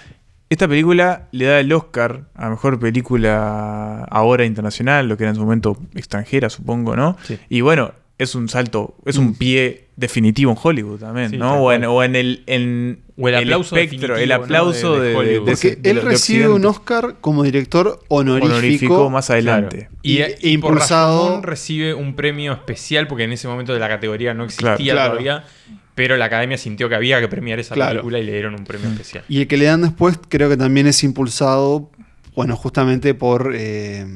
Esta película le da el Oscar a Mejor Película ahora internacional, lo que era en su momento extranjera, supongo, ¿no? Sí. Y bueno, es un salto, es un pie definitivo en Hollywood también, Sí, ¿no? O en, o en el, en O el aplauso espectro, el aplauso de- de de, de- Hollywood. de- Porque de- él de recibe un Oscar como director honorífico, honorífico más adelante. Y, Y- y por impulsado- Rashomon recibe un premio especial porque en ese momento de la categoría no existía Claro. Claro. todavía, pero la academia sintió que había que premiar esa Claro. película y le dieron un premio especial. Y el que le dan después creo que también es impulsado, bueno, justamente por, eh,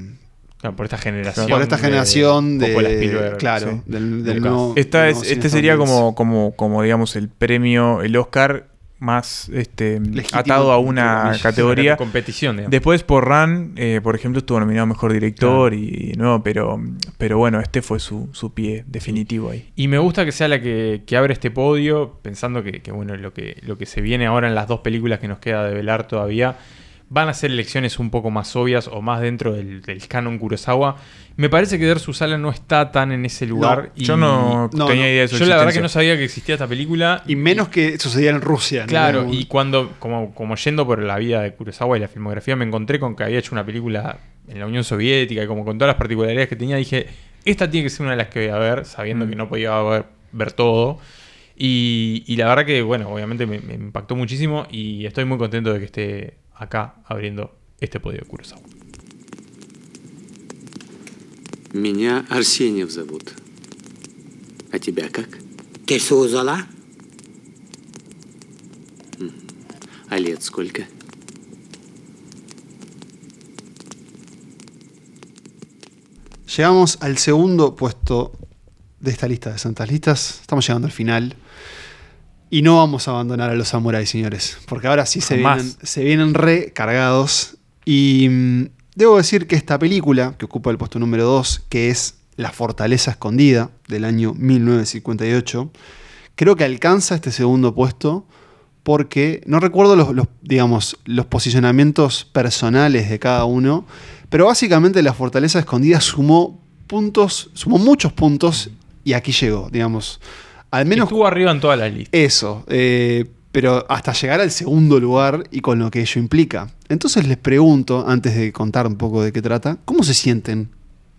Claro, por esta generación. por esta generación de... Claro, sí. del, del nuevo- Esta es, este sería como, como, como, digamos, el premio, el Oscar más este, Legítimo, atado a una categoría. competición, digamos. Después por Run, eh, por ejemplo, estuvo nominado Mejor Director y, no, pero, pero bueno, este fue su, su pie definitivo ahí. Y me gusta que sea la que, que abre este podio, pensando que, que, bueno, lo que, lo que se viene ahora en las dos películas que nos queda de velar todavía, van a ser elecciones un poco más obvias o más dentro del, del canon Kurosawa. Me parece que Der Susala no está tan en ese lugar. y Yo no, no, tenía no. idea de su Yo la verdad que no sabía que existía esta película. Y menos que sucedía en Rusia. ¿no? Claro, y cuando, como, como yendo por la vida de Kurosawa y la filmografía, me encontré con que había hecho una película en la Unión Soviética y como con todas las particularidades que tenía, dije, Esta tiene que ser una de las que voy a ver, sabiendo Mm. que no podía ver, ver todo. Y, y la verdad que, bueno, obviamente me, me impactó muchísimo y estoy muy contento de que esté acá abriendo este podio de Kurosawa. Меня Арсеньев зовут. А тебя как? Кесузала? А лет сколько? Llegamos al segundo puesto de esta lista de santas listas. Estamos llegando al final. Y no vamos a abandonar a los samuráis, señores. Porque ahora sí se Jamás. vienen, se vienen recargados. Y mm, debo decir que esta película, que ocupa el puesto número 2, que es La Fortaleza Escondida, del año 1958, creo que alcanza este segundo puesto porque no recuerdo los, los, digamos, los posicionamientos personales de cada uno, pero básicamente la Fortaleza Escondida sumó puntos, sumó muchos puntos y aquí llegó, digamos. Al menos Estuvo arriba en todas las listas. eso, eh, pero hasta llegar al segundo lugar y con lo que ello implica. Entonces les pregunto, antes de contar un poco de qué trata, ¿cómo se sienten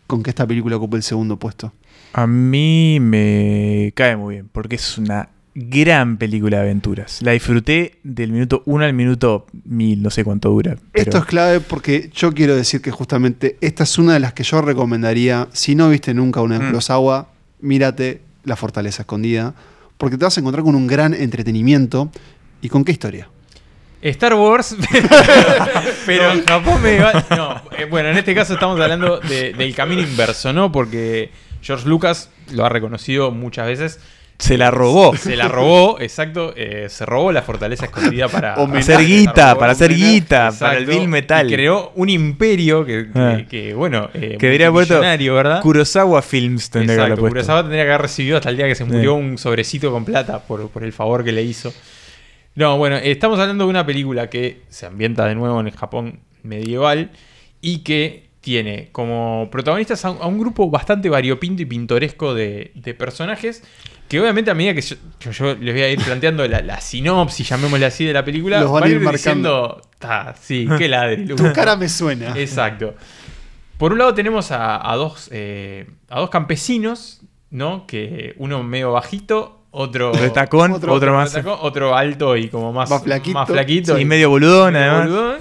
con que esta película ocupe el segundo puesto? A mí me cae muy bien, porque es una gran película de aventuras. La disfruté del minuto 1 al minuto 1000, no sé cuánto dura. pero- Esto es clave porque yo quiero decir que justamente esta es una de las que yo recomendaría. Si no viste nunca una de Mm. Kurosawa, mírate La Fortaleza Escondida, porque te vas a encontrar con un gran entretenimiento. ¿Y con qué historia? Star Wars, pero en Japón me va- No, eh, bueno, en este caso estamos hablando de- del camino inverso, ¿no? Porque George Lucas lo ha reconocido muchas veces. Se la robó. Se la robó, exacto. eh, se robó la fortaleza escondida para hacer guita, para hacer guita, para el Bill Metal. y creó un imperio que, que- Ah. que, bueno, eh, Que haber puesto ¿verdad? Kurosawa Films tendría que Exacto, puesto. Kurosawa tendría que haber recibido hasta el día que se Sí. murió un sobrecito con plata por, por el favor que le hizo. No, bueno, estamos hablando de una película que se ambienta de nuevo en el Japón medieval y que tiene como protagonistas a, un- a un grupo bastante variopinto y pintoresco de, de personajes que obviamente a medida que yo, yo- yo les voy a ir planteando la, la sinopsis, llamémosle así, de la película, Los van a ir marcando. diciendo, "Ta, sí, qué ladri. Tu cara me suena. Exacto. Por un lado tenemos a, a dos, eh, a dos campesinos, ¿no? Que uno medio bajito, otro... Retacón, otro, otro más. retacón, otro alto y como más, Más flaquito. flaquito Sí, medio boludón, medio además. boludón.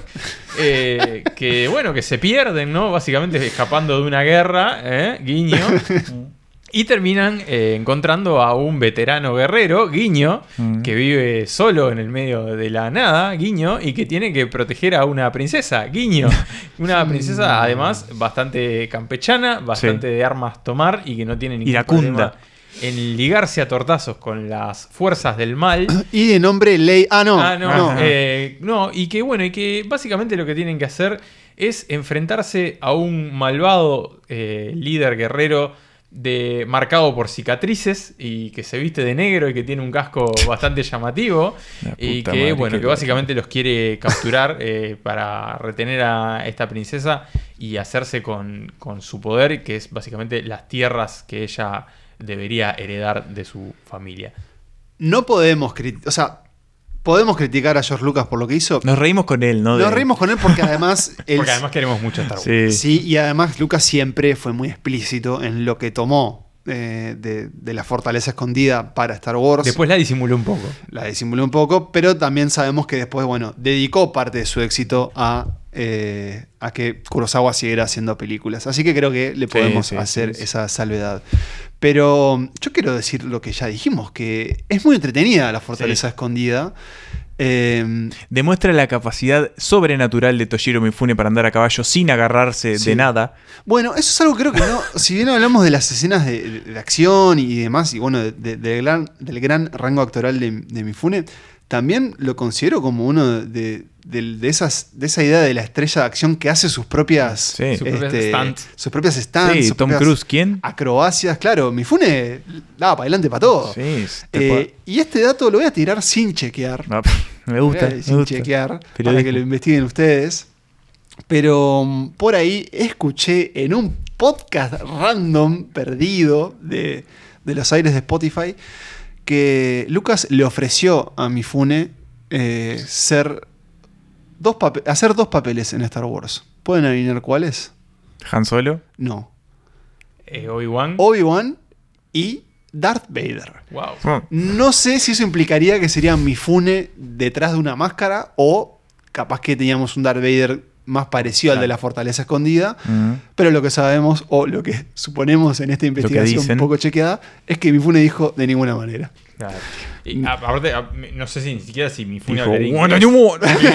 Eh, que bueno, que se pierden, ¿no? Básicamente escapando de una guerra, ¿eh? Guiño. Y terminan eh, encontrando a un veterano guerrero, Guiño, Mm. que vive solo en el medio de la nada, Guiño, y que tiene que proteger a una princesa, Guiño. Una princesa, además, bastante campechana, bastante de armas tomar y que no tiene ningún Iracunda. problema en ligarse a tortazos con las fuerzas del mal. Y de nombre Ley. Ah, no. Ah, no, no. eh, no, y que bueno, y que básicamente lo que tienen que hacer es enfrentarse a un malvado eh, líder guerrero de, marcado por cicatrices y que se viste de negro y que tiene un casco bastante llamativo La y que madre, bueno que básicamente los quiere capturar eh, para retener a esta princesa y hacerse con, con su poder que es básicamente las tierras que ella debería heredar de su familia. No podemos criticar. O sea, podemos criticar a George Lucas por lo que hizo. Nos reímos con él, ¿no? Nos De- reímos con él porque además. él- Porque además queremos mucho Star Wars. Sí. Sí, y además Lucas siempre fue muy explícito en lo que tomó eh, de, de la fortaleza escondida para Star Wars. Después la disimuló un poco. la disimuló un poco, pero también sabemos que después, bueno, dedicó parte de su éxito a, eh, a que Kurosawa siguiera haciendo películas. Así que creo que le Sí, podemos sí, hacer sí, sí. esa salvedad. Pero yo quiero decir lo que ya dijimos, que es muy entretenida la fortaleza escondida. Eh, Demuestra la capacidad sobrenatural de Toshiro Mifune para andar a caballo sin agarrarse Sí. de nada. Bueno, eso es algo que creo que no. si bien hablamos de las escenas de, de acción y demás, y bueno, de- de- del, gran, del gran rango actoral de, de Mifune, también lo considero como uno de, de- de esas, de esa idea de la estrella de acción que hace sus propias. Sí. Sus propias este, sus propias stunts. Sí, sus Tom Cruise, ¿quién? Acrobacias, claro. Mifune daba para adelante para todo. Sí, Eh, y este dato lo voy a tirar sin chequear. Me gusta, Voy a- me sin gusta. chequear para que lo investiguen ustedes. Pero mm, por ahí escuché en un podcast random perdido de, de los aires de Spotify que Lucas le ofreció a Mifune eh, ser dos hacer dos papeles en Star Wars. ¿Pueden adivinar cuáles? Han Solo. No. Eh, Obi-Wan. Obi-Wan y Darth Vader. Wow. No sé si eso implicaría que sería Mifune detrás de una máscara o capaz que teníamos un Darth Vader más parecido al de la fortaleza escondida, pero lo que sabemos o lo que suponemos en esta investigación un poco chequeada es que Mifune dijo de ninguna manera. Claro. Y a- aparte, a- no sé si ni siquiera si mi fune Dijo,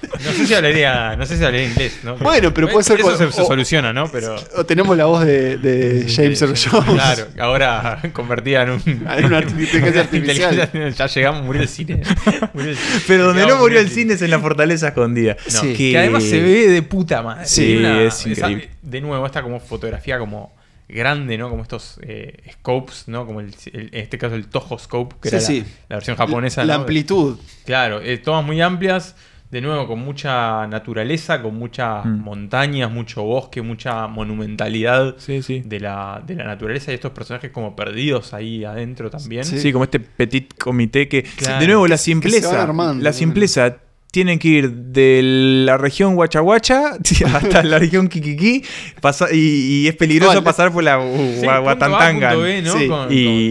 No sé si hablaría, no sé si hablaría inglés, ¿no? Bueno, pero puede ser Eso con- se, se o- soluciona, ¿no? Pero. O tenemos la voz de, de James Earl Jones. Claro, ahora convertida en un. En una inteligencia artificial. Ya llegamos, murió el cine. Murió el cine. Pero donde no murió el cine. es en la fortaleza escondida. No, Sí. que además se ve de puta madre. Sí, una- es increíble. de nuevo, esta como fotografía como grande, ¿no? Como estos eh, scopes, ¿no? Como el, el- en este caso el Toho Scope, que Sí, era la- sí. La, versión japonesa. La ¿no? amplitud. Claro, eh, tomas muy amplias, de nuevo con mucha naturaleza, con muchas Mm. montañas, mucho bosque, mucha monumentalidad Sí, sí. de la, de la naturaleza y estos personajes como perdidos ahí adentro también. Sí. Sí, como este petit comité que, Claro. de nuevo, la simpleza. armando, la simpleza. Tienen que ir de la región Huachahuacha hasta la región Kikiki pasa- y, y es peligroso Igual, pasar por la Sí, Gua- punto A, Guatantangan. punto B, ¿no? Sí. Y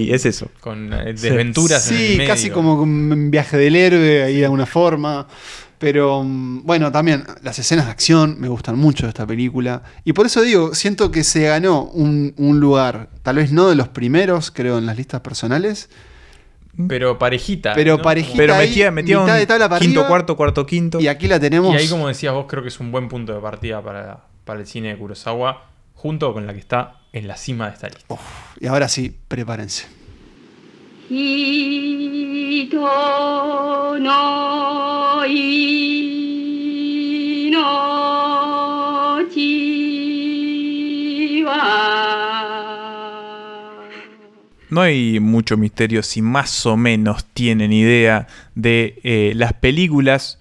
con- es eso. Con eh, desventuras en el Sí, medio. casi como un viaje del héroe ahí de alguna forma. Pero mm, bueno, también las escenas de acción me gustan mucho de esta película. Y por eso digo, siento que se ganó un, un lugar, tal vez no de los primeros, creo, en las listas personales. Pero parejita. Pero ¿no? parejita. Pero metía, metía mitad un de tabla para quinto, arriba, cuarto, cuarto, quinto. Y aquí la tenemos. Y ahí, como decías vos, creo que es un buen punto de partida para, para el cine de Kurosawa, junto con la que está en la cima de esta lista. Y ahora sí, prepárense. 人の命は No hay mucho misterio si más o menos tienen idea de eh, las películas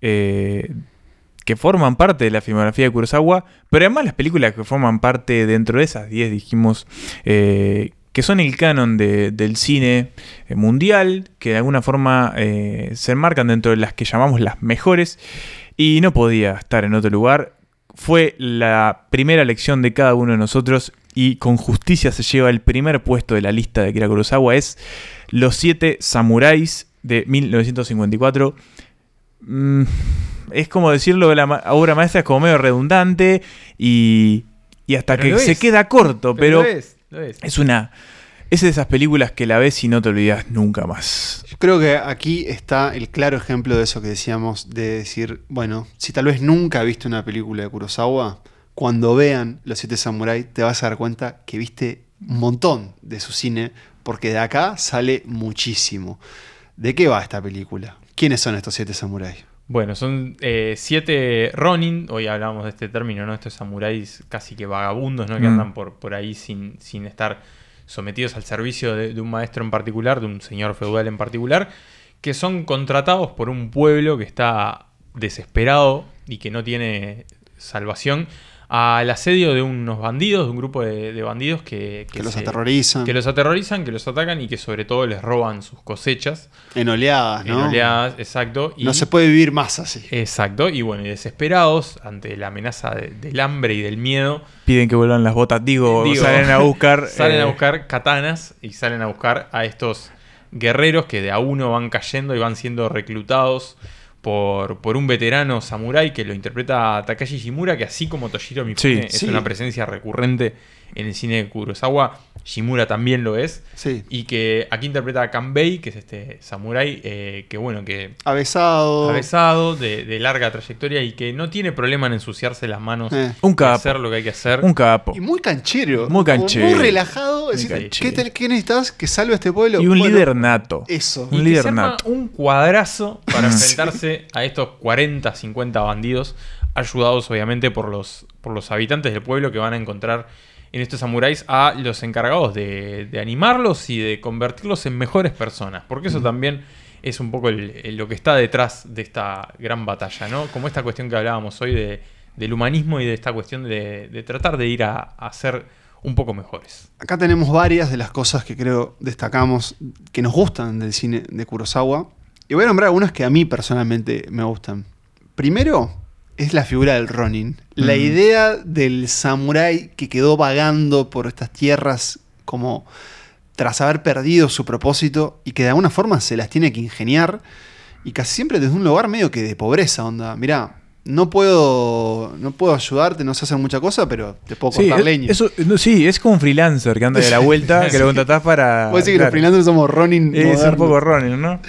eh, que forman parte de la filmografía de Kurosawa, pero además las películas que forman parte dentro de esas 10, dijimos, eh, que son el canon de- del cine eh, mundial, que de alguna forma eh, se enmarcan dentro de las que llamamos las mejores, y no podía estar en otro lugar. Fue la primera elección de cada uno de nosotros y con justicia se lleva el primer puesto de la lista de Akira Kurosawa. Es Los Siete Samuráis de 1954. Mm, es como decirlo, la ma- obra maestra es como medio redundante y, y hasta Pero que se queda corto, pero, lo es. es una... Es de esas películas que la ves y no te olvidas nunca más. Yo creo que aquí está el claro ejemplo de eso que decíamos, de decir, bueno, si tal vez nunca viste una película de Kurosawa, cuando vean Los Siete Samuráis te vas a dar cuenta que viste un montón de su cine, porque de acá sale muchísimo. ¿De qué va esta película? ¿Quiénes son estos Siete Samuráis? Bueno, son eh, siete Ronin, hoy hablamos de este término, ¿no? Estos samuráis casi que vagabundos, ¿no? Que Mm. andan por, por ahí sin, sin estar sometidos al servicio de, de un maestro en particular, de un señor feudal en particular, que son contratados por un pueblo que está desesperado y que no tiene salvación al asedio de unos bandidos, de un grupo de, de bandidos que, Que los se- aterrorizan. Que los aterrorizan, que los atacan y que sobre todo les roban sus cosechas. En oleadas, ¿no? En oleadas, exacto. Y, No se puede vivir más así. Exacto, y bueno, y desesperados ante la amenaza de- del hambre y del miedo, Piden que vuelvan las botas, digo, Digo, salen a buscar... salen eh, a buscar katanas y salen a buscar a estos guerreros que de a uno van cayendo y van siendo reclutados por, por un veterano samurái que lo interpreta Takashi Shimura, que así como Toshiro Mifune Sí, es sí. una presencia recurrente en el cine de Kurosawa, Shimura también lo es. Sí. Y que aquí interpreta a Kanbei, que es este samurái eh, que bueno, que Avesado. avesado, de, de larga trayectoria y que no tiene problema en ensuciarse las manos Eh. Un y capo. hacer lo que hay que hacer. Un capo. Y muy canchero. Muy canchero. Muy relajado. Muy decir. ¿qué, te- qué necesitas que salve a este pueblo? Y un Bueno, líder nato. Eso. Y un que líder nato. un cuadrazo para enfrentarse a estos 40, 50 bandidos, ayudados obviamente por los, por los habitantes del pueblo que van a encontrar en estos samuráis a los encargados de, de animarlos y de convertirlos en mejores personas. Porque eso también es un poco el- el- lo que está detrás de esta gran batalla, ¿no? Como esta cuestión que hablábamos hoy de, del humanismo y de esta cuestión de, de tratar de ir a, a ser un poco mejores. Acá tenemos varias de las cosas que creo destacamos que nos gustan del cine de Kurosawa. Y voy a nombrar algunas que a mí personalmente me gustan. Primero, es la figura del Ronin. La Mm. idea del samurái que quedó vagando por estas tierras como tras haber perdido su propósito y que de alguna forma se las tiene que ingeniar y casi siempre desde un lugar medio que de pobreza, onda. Mirá, no puedo, no puedo ayudarte, no sé hacer mucha cosa, pero te puedo Sí, cortar leña. eso, no, sí, es como un freelancer que anda de la vuelta, que lo contratás para. Puedo decir que los freelancers somos Ronin Es un poco Ronin, ¿no?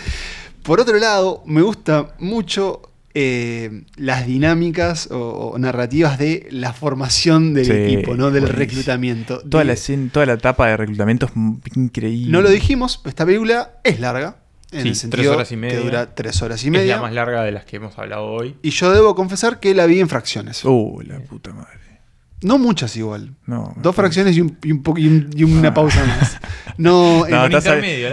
Por otro lado, me gusta mucho eh, las dinámicas o, o narrativas de la formación del Sí, equipo, ¿no? Del buenísimo. reclutamiento. Toda De- la, toda la etapa de reclutamiento es increíble. no lo dijimos, esta película es larga. En Sí, el tres sentido horas y media. que dura tres horas y Es media. la más larga de las que hemos hablado hoy. Y yo debo confesar que la vi en fracciones. Uh, la puta madre. No muchas igual. No. Dos fracciones y, un, y un po- y un- y una pausa más. No, No, estás,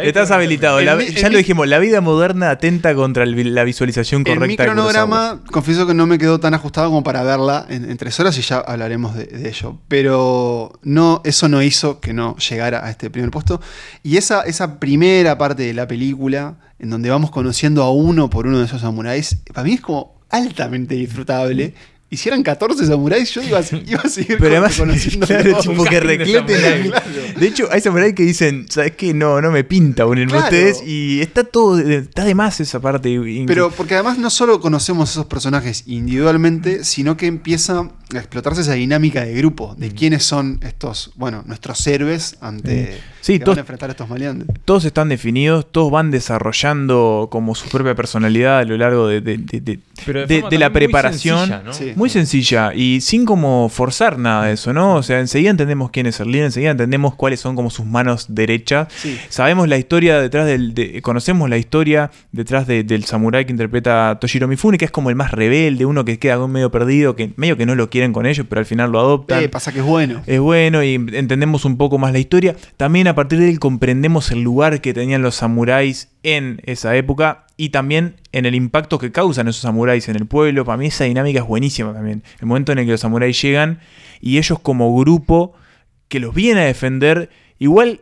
estás habilitado. La- ya lo dijimos, la vida moderna atenta contra el la visualización correcta mi de Kurosawa. cronograma, confieso que no me quedó tan ajustado como para verla en, en tres horas y ya hablaremos de, de ello. Pero no, eso no hizo que no llegara a este primer puesto. Y esa, esa primera parte de la película, en donde vamos conociendo a uno por uno de esos samuráis, para mí es como altamente disfrutable. Si eran 14 samuráis, yo iba a, iba a seguir Pero además, conociendo claro, tipo que casting de hecho, hay samuráis que dicen, ¿sabes qué? No, no me pinta unirme a Claro. ustedes. Y está todo, está de más esa parte. Pero porque además no solo conocemos esos personajes individualmente, sino que empieza explotarse esa dinámica de grupo, de quiénes son estos, bueno, nuestros héroes ante Sí, que todos- van a enfrentar a estos maleantes. todos están definidos, todos van desarrollando como su propia personalidad a lo largo de, de- de- de- Pero de de- forma de la también muy preparación. sencilla, ¿no? Sí. Muy sencilla y sin como forzar nada de eso, ¿no? O sea, enseguida entendemos quién es el líder, enseguida entendemos cuáles son como sus manos derechas. Sí. Sabemos la historia detrás del. de- conocemos la historia detrás de- del samurái que interpreta Toshiro Mifune, que es como el más rebelde, uno que queda medio perdido, que medio que no lo con ellos, pero al final lo adoptan. Eh, pasa que es bueno. Es bueno y entendemos un poco más la historia. También a partir de él comprendemos el lugar que tenían los samuráis en esa época y también en el impacto que causan esos samuráis en el pueblo. Para mí esa dinámica es buenísima también. El momento en el que los samuráis llegan y ellos como grupo que los viene a defender, igual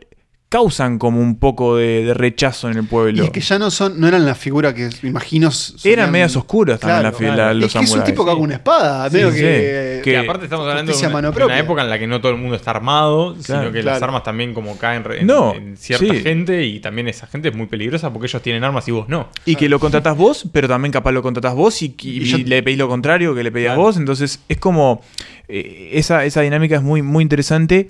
causan como un poco de, de rechazo en el Y pueblo. es que ya no son, no eran la figura que imagino. Eran medias oscuras también la fi- la- los es que es un tipo que haga una espada, Sí, medio sí. que, Que Que aparte estamos hablando de una, de época en la que no todo el mundo está armado, Claro, sino que claro. las armas también como caen en, No, en cierta sí. gente y también esa gente es muy peligrosa porque ellos tienen armas y vos no. Y que lo contratás vos, pero también capaz lo contratás vos y, y- Y yo- y le pedís lo contrario que le pedías Claro. vos. Entonces es como. eh, esa, esa dinámica es muy, muy interesante.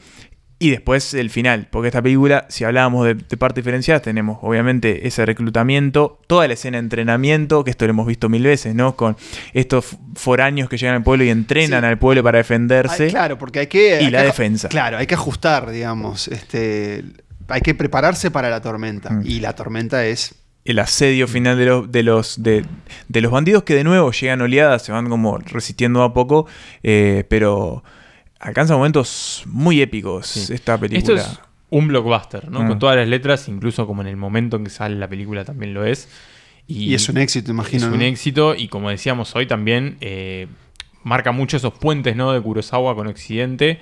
Y después el final, porque esta película, si hablábamos de, de partes diferenciadas, tenemos obviamente ese reclutamiento, toda la escena de entrenamiento, que esto lo hemos visto mil veces, ¿no? Con estos foráneos que llegan al pueblo y entrenan Sí. al pueblo para defenderse. Claro, porque hay que. Y hay la que- defensa. Claro, hay que ajustar, digamos. Este, hay que prepararse para la tormenta. Mm. Y la tormenta es. el asedio final de los, de los, de, de los bandidos que de nuevo llegan oleadas, se van como resistiendo a poco, eh, pero alcanza momentos muy épicos Sí. esta Esto película. es un blockbuster, ¿no? Mm. Con todas las letras, incluso como en el momento en que sale la película también lo es. Y, es un éxito, imagino. Es un ¿no? éxito y como decíamos hoy también, eh, marca mucho esos puentes ¿no? de Kurosawa con Occidente.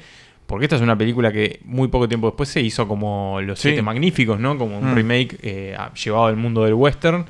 Porque esta es una película que muy poco tiempo después se hizo como Los Sí. Siete Magníficos, ¿no? Como un Mm. remake eh, llevado al mundo del western.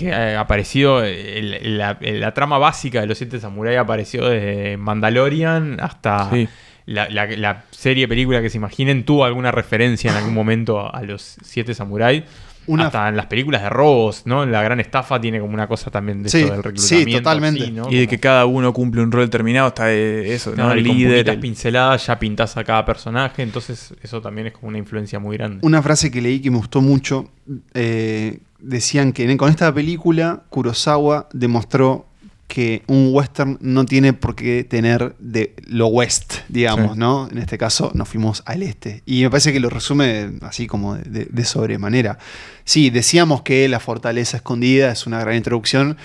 Que ha aparecido, el- la, la trama básica de Los Siete Samurai apareció desde Mandalorian hasta Sí. la, la- la serie película que se imaginen tuvo alguna referencia en algún momento a, a los Siete Samurai. Una- Hasta en las películas de robos, ¿no? La gran estafa tiene como una cosa también de Sí, esto del sí, reclutamiento. totalmente. así, ¿no? Y de que cada uno cumple un rol determinado, está eh, eso, ¿no? no, El con líder. el- pinceladas ya pintás a cada personaje, entonces eso también es como una influencia muy grande. Una frase que leí que me gustó mucho. eh, decían que con esta película Kurosawa demostró que un western no tiene por qué tener de lo west, digamos, Sí. ¿no? En este caso nos fuimos al este. Y me parece que lo resume así como de- de sobremanera. Sí, decíamos que la fortaleza escondida es una gran introducción,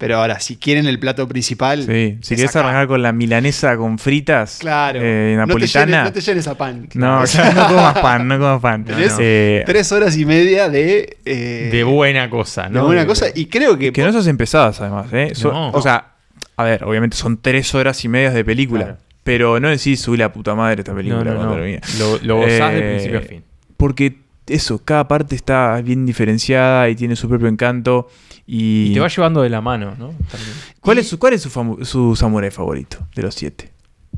pero ahora, si quieren el plato principal... Sí, si es querés acá. arrancar con la milanesa con fritas Claro. eh, no, te napolitana. llenes, no te llenes a pan. No, claro. no comas pan, no comas pan. Tenés Eh, tres horas y media de... eh, de buena cosa, de ¿no? buena cosa. Y creo que... que no esas empezadas, además. ¿eh? So- No. O sea, a ver, obviamente son tres horas y medias de película. Claro. Pero no decís, uy, la puta madre esta película. no, cuando. Lo, lo gozás de Eh, principio a fin. Porque eso, cada parte está bien diferenciada y tiene su propio encanto. Y, Y te va llevando de la mano, ¿no? También. ¿Cuál es, su, cuál es su, su samurái favorito de los siete?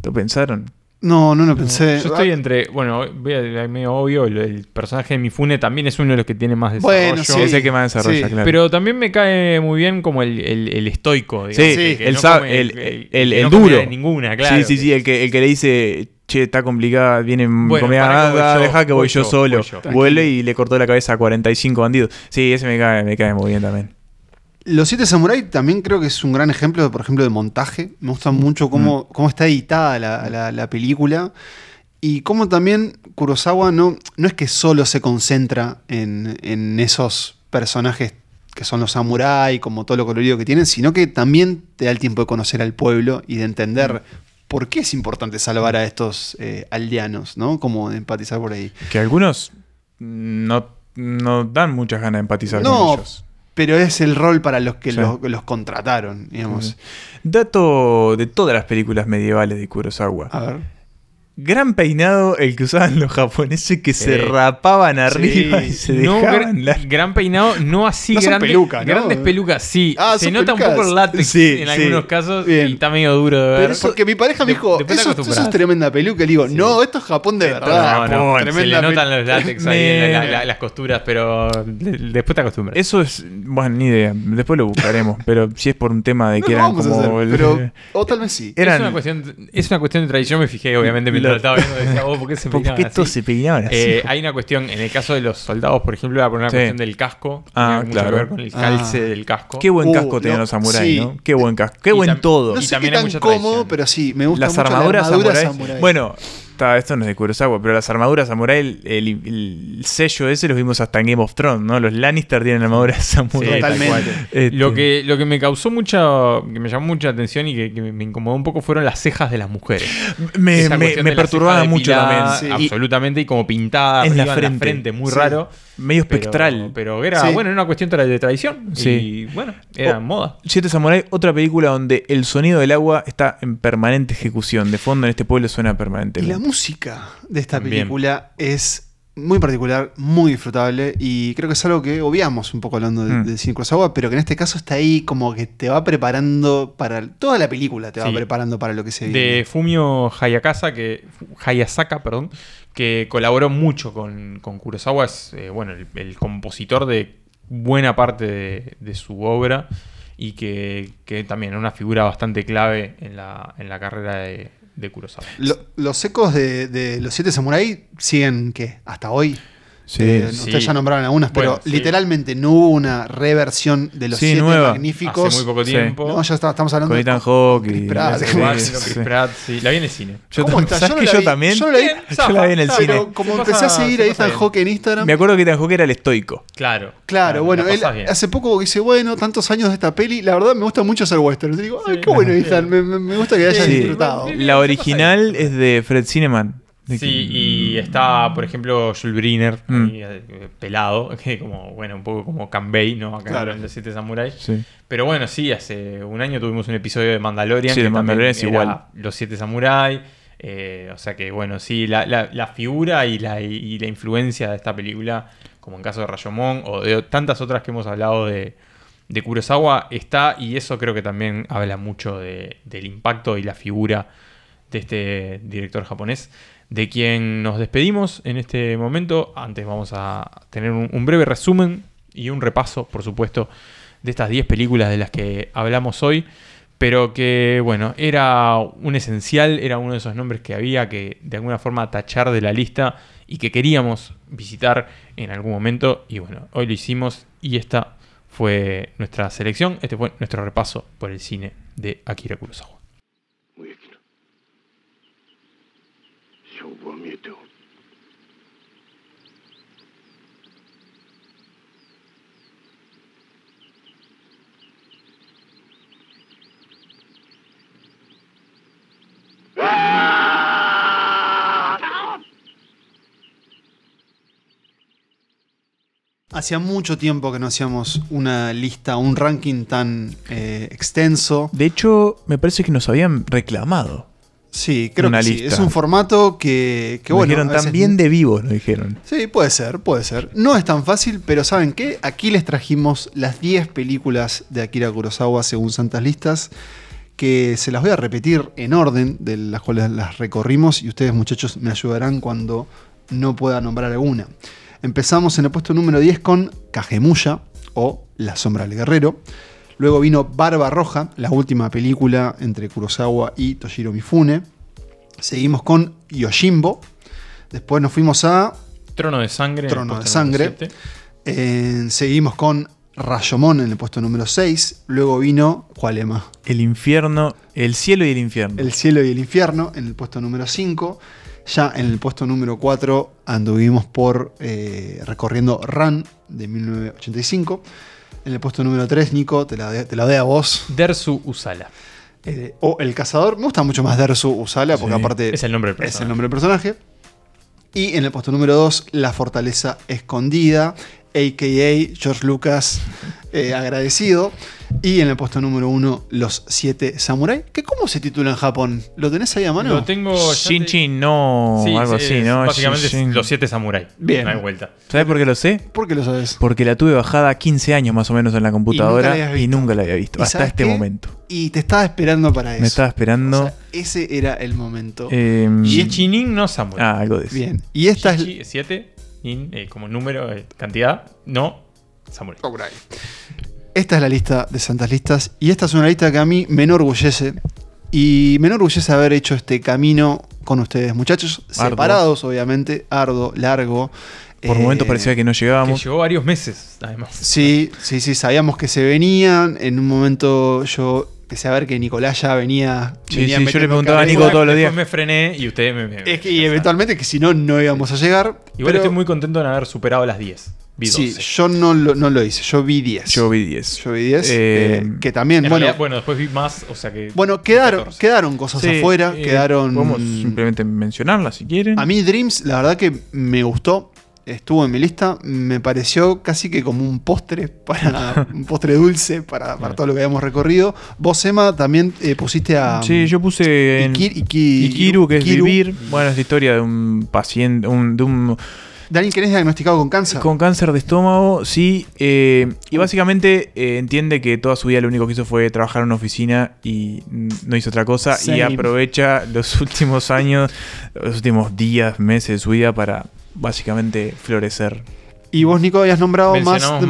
¿Lo pensaron? No, no lo pensé. Yo estoy entre, bueno, voy a, medio obvio, el, el personaje de Mifune también es uno de los que tiene más desarrollo. Bueno, sí. es el que más desarrolla, Sí. claro. Pero también me cae muy bien como el, el- el estoico, digamos. Sí, que el, no come- el, el- no duro. de ninguna, claro. Sí, sí, sí, el que, el que le dice, che, está complicada, viene Bueno, comida nada, deja que voy, voy yo, yo, solo. voy yo. Vuelve y le cortó la cabeza a 45 bandidos. Sí, ese me cae, me cae muy bien también. Los Siete Samurai también creo que es un gran ejemplo, por ejemplo, de montaje. Me gusta mucho Mm. cómo, cómo está editada la, la- la película. Y cómo también Kurosawa no, no es que solo se concentra en, en esos personajes que son los samuráis, como todo lo colorido que tienen, sino que también te da el tiempo de conocer al pueblo y de entender Mm. por qué es importante salvar a estos eh, aldeanos, ¿no? Como de empatizar por ahí. Que algunos no, no dan muchas ganas de empatizar No, con ellos. Pero es el rol para los que Sí. los, los contrataron, digamos. Dato de todas las películas medievales de Kurosawa. A ver. Gran peinado el que usaban los japoneses que se rapaban arriba Sí. y se No, dejaban gran, la- gran peinado, no así No grandes pelucas, sí. Ah, se nota pelucas. un poco el látex Sí, en sí. algunos casos Bien. y está medio duro de ver. Pero porque mi pareja me dijo, después te eso, eso es tremenda peluca. Y le digo, Sí. no, esto es Japón de verdad. No, no, se le notan los látex ahí en la- la- las costuras, pero de- después te acostumbras. Eso es, bueno, ni idea. Después lo buscaremos. pero si es por un tema de No que eran vamos a como. hacer, el- pero, o tal vez sí. eran- es, una cuestión, es una cuestión de tradición, me fijé obviamente mientras Lo- lo estaba viendo, decía, oh, ¿por qué se ¿Por peinaban qué todos así? se peinaban así? Eh, hay una cuestión, en el caso de los soldados, por ejemplo, era por una Sí. cuestión del casco. Ah, tenía mucho claro. que ver con el calce Ah. del casco. Qué buen Uh, casco tenían no, los samuráis, sí. ¿no? Qué buen casco. Qué Y buen todo. No Y sé también qué hay tan mucha cómodo, pero sí, me gusta las mucho armaduras la armadura samurai. samurái. Bueno, está, esto no es de Kurosawa, pero las armaduras samurai, el, el- el sello ese los vimos hasta en Game of Thrones, ¿no? Los Lannister tienen armaduras Sí, samurai. tal Totalmente. Este, Lo que, lo que me causó mucha, que me llamó mucha atención y que, que me incomodó un poco fueron las cejas de las mujeres. me, me- perturbaba mucho depilada, también. Absolutamente, y como pintada En la arriba frente. muy Sí. raro. Medio espectral. Pero, era, Sí. bueno, era una cuestión de tradición. Sí. Y bueno, era Oh, moda. Siete Samurai, otra película donde el sonido del agua está en permanente ejecución. De fondo en este pueblo suena Y permanentemente. la música de esta película es muy particular, muy disfrutable y creo que es algo que obviamos un poco hablando de, Mm. de cine Kurosawa, pero que en este caso está ahí como que te va preparando para toda la película, te va Sí. preparando para lo que se De viene. Fumio Hayakaza, que, Hayasaka, perdón, que colaboró mucho con, con Kurosawa. Es eh, bueno, el, compositor de buena parte de, su obra y que, que también es una figura bastante clave en la, en la carrera de, de Kurosawa. Lo- los ecos de, de los siete samurai siguen, ¿qué? Hasta hoy. Sí, Eh, sí. Ustedes ya nombraron algunas, pero Bueno, sí. literalmente no hubo una reversión de los Sí, siete nueva. magníficos. Hace muy poco Sí. tiempo. No, ya está- estamos hablando Con de Ethan Hawke Chris y- Pratt. Chris sí. La vi en el cine. Yo ¿Cómo tam- está? ¿Sabes Yo no que yo vi- también? yo no la vi- Yo la vi en el zafa, cine. Pero como empecé pasa- a seguir se a Ethan. Hawke en Instagram. Me acuerdo que Ethan Hawke era el estoico. Claro. Claro, bueno, él hace poco dice, bueno, tantos años de esta peli, la verdad me gusta mucho hacer western. Y digo, ay, qué bueno, Ethan, me, gusta que hayas disfrutado. La original es de Fred Cineman. De Sí, que- y está, por ejemplo, Jules Briner, Mm. ahí, eh, pelado, que como, bueno, un poco como Kanbei, ¿no? Acá Claro. en los siete samuráis. Sí. Pero bueno, sí, hace un año tuvimos un episodio de Mandalorian. Sí, de que también Mandalorian es igual. Los siete samuráis. eh, o sea que, bueno, sí, la, la- la figura y la, y la influencia de esta película, como en caso de Rayomon o de tantas otras que hemos hablado de, de Kurosawa, está y eso creo que también habla mucho de- del impacto y la figura de este director japonés, de quien nos despedimos en este momento. Antes vamos a tener un, breve resumen y un repaso, por supuesto, de estas 10 películas de las que hablamos hoy, pero que, bueno, era un esencial, era uno de esos nombres que había que de alguna forma tachar de la lista y que queríamos visitar en algún momento. Y bueno, hoy lo hicimos y esta fue nuestra selección, este fue nuestro repaso por el cine de Akira Kurosawa. Hacía mucho tiempo que no hacíamos una lista, un ranking tan eh, extenso. De hecho, me parece que nos habían reclamado Sí, creo Una que sí. Es un formato que, que Nos bueno. dijeron veces- también de vivo, nos dijeron. Sí, puede ser, puede ser. No es tan fácil, pero ¿saben qué? Aquí les trajimos las 10 películas de Akira Kurosawa según Santas Listas, que se las voy a repetir en orden, de las cuales las recorrimos, y ustedes muchachos me ayudarán cuando no pueda nombrar alguna. Empezamos en el puesto número 10 con Kagemuya, o La Sombra del Guerrero. Luego vino Barba Roja, la última película entre Kurosawa y Toshiro Mifune. Seguimos con Yojimbo. Después nos fuimos a Trono de sangre. en el Trono de puesto número Sangre. Eh, seguimos con Rayomon en el puesto número 6. Luego vino, ¿cuál? El infierno, el cielo y el infierno. El cielo y el infierno en el puesto número 5. Ya en el puesto número 4 anduvimos por eh, recorriendo Run de 1985. En el puesto número 3, Nico, te la, de- te la doy a vos. Dersu Usala. Eh, o El Cazador. Me gusta mucho más Dersu Usala porque Sí, aparte es el nombre del es el nombre del personaje. Y en el puesto número 2, La Fortaleza Escondida, a.k.a. George Lucas eh, agradecido. Y en el puesto número 1, Los Siete Samurai. ¿Que ¿Cómo se titula en Japón? ¿Lo tenés ahí a mano? Lo tengo. Shinchin, no, Sí, algo sí, así, es- ¿no? Básicamente es los siete samuráis. Bien. No hay vuelta. ¿Sabes por qué lo sé? ¿Por qué lo sabes? Porque la tuve bajada 15 años más o menos en la computadora y nunca la había visto. ¿Y Hasta este qué? momento. Y te estaba esperando para eso. Me estaba esperando. O sea, ese era el momento. em, Shichinin no samurai. ah, algo de eso. Bien. Y esta es. 7, in eh, como número, eh, cantidad, no samurai. Esta es la lista de Santas Listas y esta es una lista que a mí me enorgullece y me enorgullece haber hecho este camino con ustedes, muchachos, Arduo. separados obviamente, arduo, largo. Por Eh, momentos parecía que no Que llegábamos. llevó varios meses, además. Sí, sí, sí, sabíamos que se venían. En un momento yo empecé a ver que Nicolás ya venía. Sí, venía sí, yo le preguntaba a. Nico todos los Después días. me frené y ustedes me. me- Es que, y eventualmente que si no, no íbamos a llegar. Igual pero- estoy muy contento de haber superado las 10. Vi 12. Sí, yo no lo, no lo hice, yo vi 10. Yo vi 10. Yo vi 10. Eh, eh, que también, En bueno, realidad, bueno, después vi más, o sea que. bueno, quedaron, 14. quedaron cosas Sí, afuera, eh, quedaron... Podemos simplemente mencionarla si quieren. A mí Dreams, la verdad que me gustó. Estuvo en mi lista. Me pareció casi que como un postre para un postre dulce para, para todo lo que habíamos recorrido. Vos, Emma, también eh, pusiste a. Sí, yo puse en Iki- Iki- Ikiru, que es vivir. Bueno, es la historia de un paciente, un- de un Daniel, que es diagnosticado con cáncer. con cáncer de estómago, sí. eh, y básicamente eh, entiende que toda su vida lo único que hizo fue trabajar en una oficina y no hizo otra cosa. Y aprovecha los últimos años, los últimos días, meses de su vida para básicamente florecer. Y vos, Nico, habías nombrado más. Mencionamos de-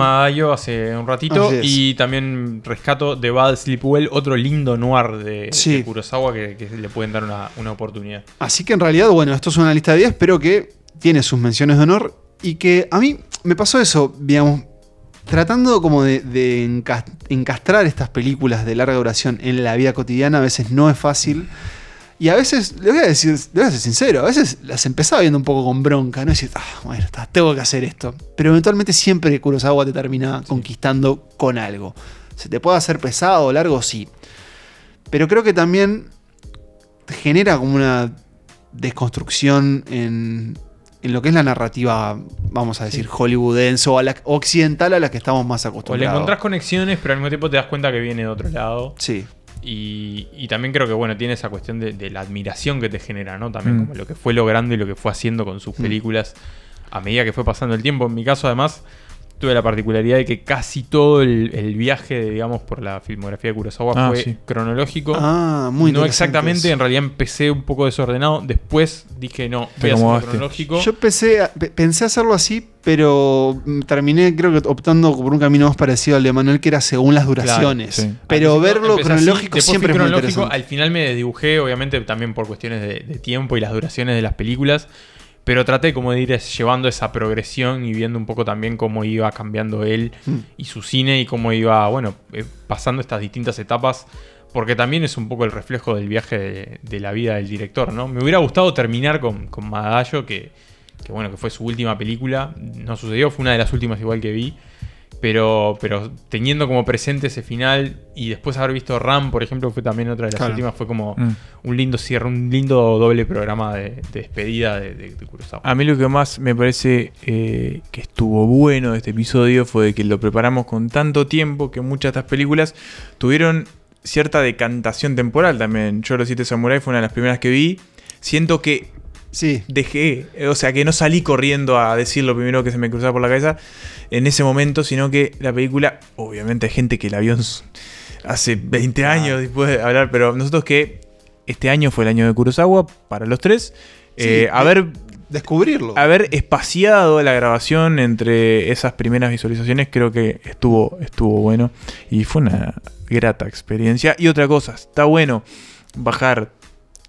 hace un ratito y también rescato The Bad Sleep Well, otro lindo noir de, Sí. de Kurosawa que, que le pueden dar una, una oportunidad. Así que en realidad, bueno, esto es una lista de 10, pero que tiene sus menciones de honor y que a mí me pasó eso, digamos, tratando como de, de encas- encastrar estas películas de larga duración en la vida cotidiana, a veces no es fácil. Y a veces, le voy a decir, le voy a ser sincero, a veces las empezaba viendo un poco con bronca, ¿no? Y decir, ah, bueno, está, tengo que hacer esto. Pero eventualmente siempre Kurosawa te termina conquistando con algo. ¿Se te puede hacer pesado o largo? Sí. Pero creo que también genera como una desconstrucción en, en lo que es la narrativa, vamos a decir, hollywoodense o, a la- occidental a la que estamos más O le acostumbrados. encontrás conexiones, pero al mismo tiempo te das cuenta que viene de otro lado. Sí. Y, y también creo que bueno, tiene esa cuestión de, de la admiración que te genera, ¿no? También Mm. como lo que fue logrando y lo que fue haciendo con sus Mm. películas a medida que fue pasando el tiempo. En mi caso, además, tuve la particularidad de que casi todo el, el viaje, digamos, por la filmografía de Kurosawa Ah, fue sí. cronológico. Ah, muy no exactamente, eso. en realidad empecé un poco desordenado. Después dije, no, voy a hacerlo acomodaste. cronológico. Yo pensé, pensé hacerlo así, pero mm, terminé creo que optando por un camino más parecido al de Manuel, que era según las duraciones. sí. Pero verlo así, cronológico fui siempre es muy cronológico, interesante. Al final me desdibujé, obviamente también por cuestiones de, de tiempo y las duraciones de las películas. Pero traté como de ir llevando esa progresión y viendo un poco también cómo iba cambiando él Mm. y su cine y cómo iba, bueno, eh, pasando estas distintas etapas. Porque también es un poco el reflejo del viaje de, de la vida del director, ¿no? Me hubiera gustado terminar con, con Madayo, que, que bueno, que fue su última película. No sucedió, fue una de las últimas igual que vi. Pero, pero teniendo como presente ese final y después haber visto Ram, por ejemplo, fue también otra de las Claro. últimas, fue como Mm. un lindo cierre, un lindo doble programa de, de despedida de, de, de Kurosawa. A mí lo que más me parece eh, que estuvo bueno de este episodio fue que lo preparamos con tanto tiempo que muchas de estas películas tuvieron cierta decantación temporal también. Yo los siete Samurai fue una de las primeras que vi. Siento que Sí. dejé, eh, o sea, que no salí corriendo a decir lo primero que se me cruzaba por la cabeza en ese momento, sino que la película, obviamente hay gente que la vio hace 20 años después de hablar, pero nosotros que este año fue el año de Kurosawa para los tres, Sí, eh, haber, Descubrirlo. haber espaciado la grabación entre esas primeras visualizaciones creo que estuvo, estuvo bueno y fue una grata experiencia. Y otra cosa, está bueno bajar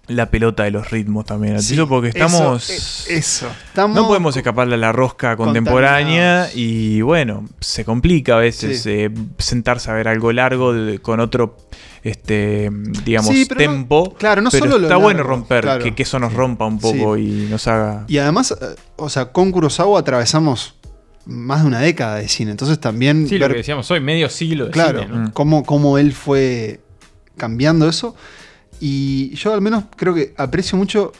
la pelota de los ritmos también al Sí, porque estamos... Eso, eh, eso. Estamos No podemos escaparle a la rosca contemporánea y bueno, se complica a veces Sí. eh, sentarse a ver algo largo de- con otro, este, digamos, Sí, pero no- tempo. claro, no pero solo lo está bueno largo, romper, claro. que, que eso nos rompa un poco y nos haga... Y además, eh, o sea, con Kurosawa atravesamos más de una década de cine. Entonces también Sí, lo que decíamos hoy, medio siglo de claro, cine, ¿no? cómo, cómo él fue cambiando eso. Y yo al menos creo que aprecio mucho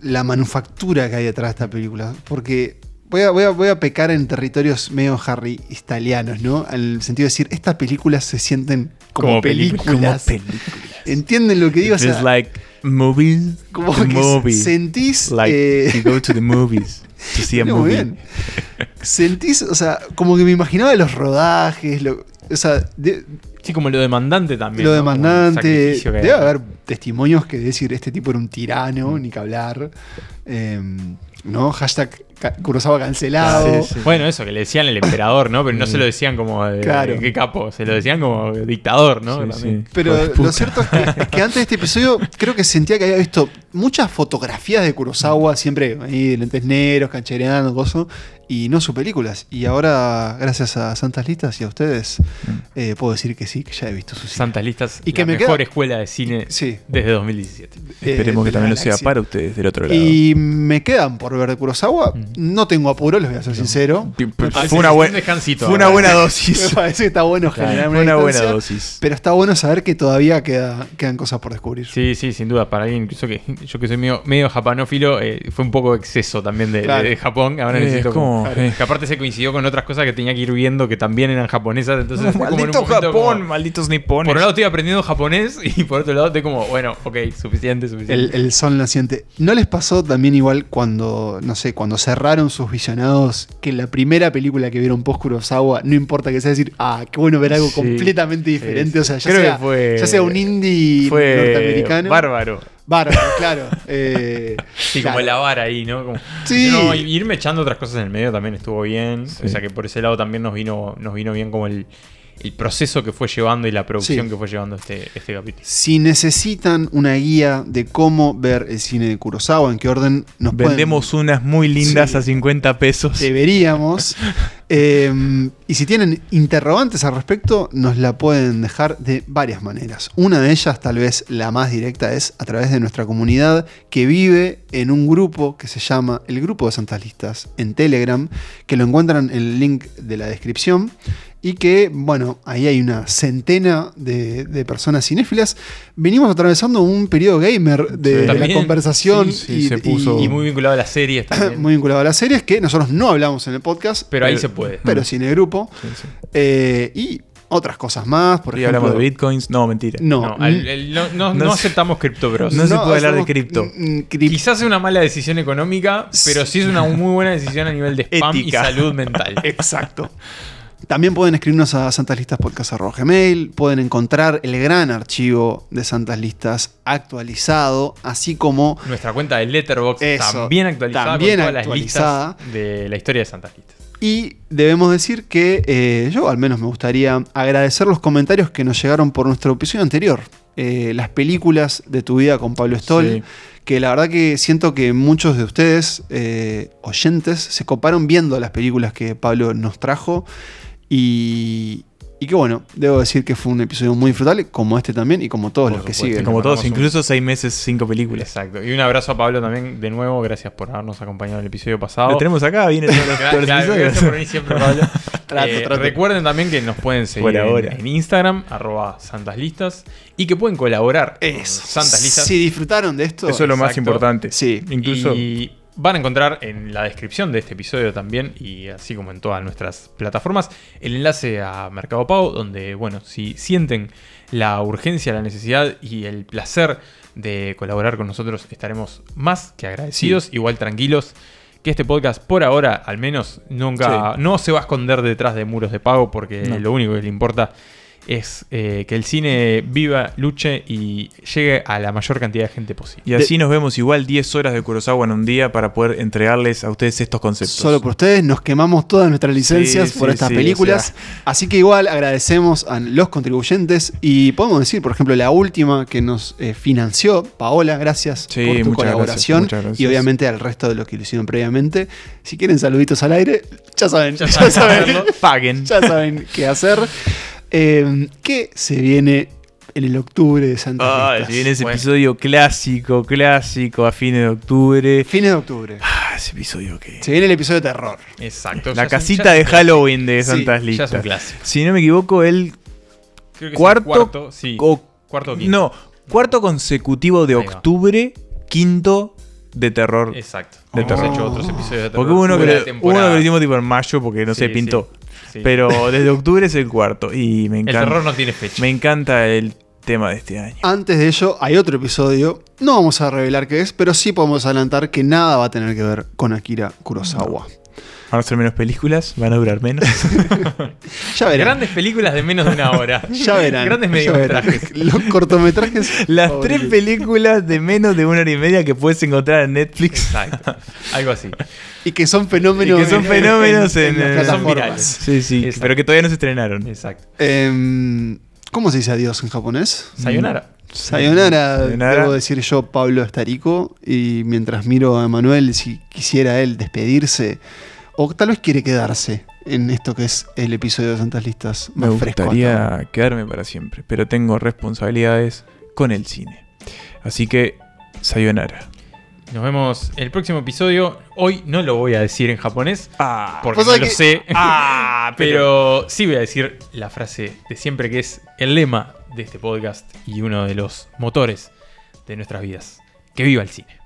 la manufactura que hay detrás de esta película. Porque voy a, voy a, voy a pecar en territorios medio Harry italianos, ¿no? En el sentido de decir, estas películas se sienten como, películas. como películas. ¿Entienden lo que digo? O It's sea, like movies, como que movie. sentís... Like eh, you go to the movies to see a Muy movie. bien. Sentís, o sea, como que me imaginaba los rodajes, lo- o sea, de- Sí, como lo demandante también. lo demandante. Debe haber testimonios que decir este tipo era un tirano, ni que hablar. Eh, ¿No? Hashtag Kurosawa cancelado. Sí, sí. Bueno, eso, que le decían el emperador, ¿no? Pero no se lo decían como de, Claro. qué capo, se lo decían como dictador, ¿no? Sí, También. sí. Pero lo cierto es que, es que antes de este episodio creo que sentía que había visto muchas fotografías de Kurosawa, siempre ahí, lentes negros, canchereando, cosas, y no sus películas. Y ahora, gracias a Santas Listas y a ustedes, eh, puedo decir que sí, que ya he visto sus Santas listas, Y que la me mejor queda- escuela de cine Sí. desde 2017. Esperemos eh, que de también lo sea para ustedes del otro lado. Y me quedan por ver de Kurosawa. Mm. No tengo apuro, les voy a ser sincero. Fue una, que buen- es un descansito fue una ahora. buena Me dosis. parece que está bueno generar Fue una buena dosis. Pero está bueno saber que todavía queda, quedan cosas por descubrir. Sí, sí, sin duda. Para alguien, incluso que yo que soy medio, medio japanófilo, eh, fue un poco exceso también de, Claro. de Japón. Ahora Eh, necesito es como- como-. Que aparte se coincidió con otras cosas que tenía que ir viendo que también eran japonesas. Entonces, estoy como en un Maldito Japón, como- malditos nipones. por un lado estoy aprendiendo japonés y por otro lado estoy como, bueno, ok, suficiente, suficiente. El, el sol naciente. ¿No les pasó también igual cuando, no sé, cuando cerraron sus visionados que la primera película que vieron post Kurosawa, no importa que sea decir, ah, qué bueno ver algo Sí, completamente diferente? sí. O sea, ya, Creo sea, que fue- ya sea un indie fue norteamericano. bárbaro. Bárbaro, claro. Eh, Sí, claro. como la vara ahí, ¿no? Como- Sí. No, irme echando otras cosas en el medio también estuvo bien. Sí. O sea que por ese lado también nos vino, nos vino bien como el, el proceso que fue llevando y la producción Sí. que fue llevando este, este capítulo. Si necesitan una guía de cómo ver el cine de Kurosawa, en qué orden nos pueden- Vendemos unas muy lindas Sí. a 50 pesos. deberíamos. Eh, y si tienen interrogantes al respecto, nos la pueden dejar de varias maneras. Una de ellas, tal vez la más directa, es a través de nuestra comunidad que vive en un grupo que se llama el Grupo de Santas Listas en Telegram, que lo encuentran en el link de la descripción. Y que, bueno, ahí hay una centena de, de personas cinéfilas. Venimos atravesando un periodo gamer de, Sí. de la conversación sí, sí, y, se puso- Y muy vinculado a las series también. muy vinculado a las series que nosotros no hablamos en el podcast, pero ahí se puede. pero sí en el grupo. Sí, sí. Eh, y otras cosas más, por Y ejemplo. hablamos de bitcoins. No, mentira. No, No, el- no, aceptamos Crypto Bros. no se puede hablar de cripto. mm, crip- Quizás es una mala decisión económica, pero sí es una muy buena decisión a nivel de spam Ética. y salud mental. Exacto. También pueden escribirnos a santaslistaspodcast.gmail, pueden encontrar el gran archivo de Santas Listas actualizado, así como Nuestra cuenta de Letterboxd Eso, también actualizada también con todas actualizada. las listas de la historia de Santas Listas. Y debemos decir que eh, yo al menos me gustaría agradecer los comentarios que nos llegaron por nuestro episodio anterior. Eh, las películas de tu vida con Pablo Stoll. Sí. Que la verdad que siento que muchos de ustedes, eh, oyentes, se coparon viendo las películas que Pablo nos trajo. Y, y que bueno, debo decir que fue un episodio muy disfrutable, como este también y como todos Por los que siguen. Como todos, un- incluso seis meses, cinco películas. Exacto. Y un abrazo a Pablo también, de nuevo. Gracias por habernos acompañado en el episodio pasado. Lo tenemos acá, viene todos los, Claro, los claro, por venir siempre, Pablo. Trato, Eh, trato. Recuerden también que nos pueden seguir en- ahora. En, Instagram, arroba santaslistas, y que pueden colaborar Eso. Santas Listas. Si disfrutaron de esto, Eso es lo más importante. Sí. Incluso. Y van a encontrar en la descripción de este episodio también, y así como en todas nuestras plataformas, el enlace a Mercado Pago, donde, bueno, si sienten la urgencia, la necesidad y el placer de colaborar con nosotros, estaremos más que agradecidos, igual tranquilos. Que este podcast, por ahora, al menos, nunca no se va a esconder detrás de muros de pago, porque No. lo único que le importa es eh, que el cine viva, luche y llegue a la mayor cantidad de gente posible. Y así nos vemos igual 10 horas de Kurosawa en un día para poder entregarles a ustedes estos conceptos. Solo por ustedes nos quemamos todas nuestras licencias Sí, por sí, estas sí, películas. Así que igual agradecemos a los contribuyentes y podemos decir, por ejemplo, la última que nos eh, financió, Paola, gracias Sí, por tu muchas gracias, colaboración muchas gracias. y obviamente al resto de los que lo hicieron previamente. Si quieren saluditos al aire, ya saben, Ya ya, saben. Paguen. ya saben qué hacer. Eh, ¿Qué se viene en el octubre de Santa Ah, Listas? se viene ese Bueno. episodio clásico, clásico, a fines de octubre. Fines de octubre. Ah, ese episodio que... Se viene el episodio de terror. Exacto. La un- casita de. Halloween de Sí, Santas Ya es un clásico. Si no me equivoco, el Creo que cuarto, cuarto, sí. o- cuarto o quinto. No, cuarto consecutivo de octubre, quinto de terror. Exacto. De Hemos terror. hecho otros episodios de terror. Porque hubo uno, que, uno que lo hicimos tipo en mayo porque no Sí, se sí. pintó. Sí. Pero desde octubre es el cuarto. Y me el encanta. terror no tiene fecha. Me encanta el tema de este año. Antes de ello, hay otro episodio. No vamos a revelar qué es, pero sí podemos adelantar que nada va a tener que ver con Akira Kurosawa. Van a ser menos películas, van a durar menos. Ya verán. Grandes películas de menos de una hora. ya verán. Grandes mediometrajes. Los cortometrajes. Las favoritos. tres películas de menos de una hora y media que puedes encontrar en Netflix. Exacto. Algo así. Y que son fenómenos. Y que son fenómenos en- las en- son plataformas. virales. Sí, sí, Exacto. pero que todavía no se estrenaron. Exacto. Em, ¿Cómo se dice adiós en japonés? Sayonara. Sayonara, Sayonara. debo decir yo, Pablo Estarico. Y mientras miro a Manuel, si quisiera él despedirse, o tal vez quiere quedarse en esto que es el episodio de Santas Listas Me más fresco. ahora. gustaría quedarme para siempre, pero tengo responsabilidades con el cine. Así que, sayonara. Nos vemos en el próximo episodio. Hoy no lo voy a decir en japonés. Ah, Porque no lo que- sé. Ah, pero sí voy a decir la frase de siempre que es el lema de este podcast y uno de los motores de nuestras vidas. Que viva el cine.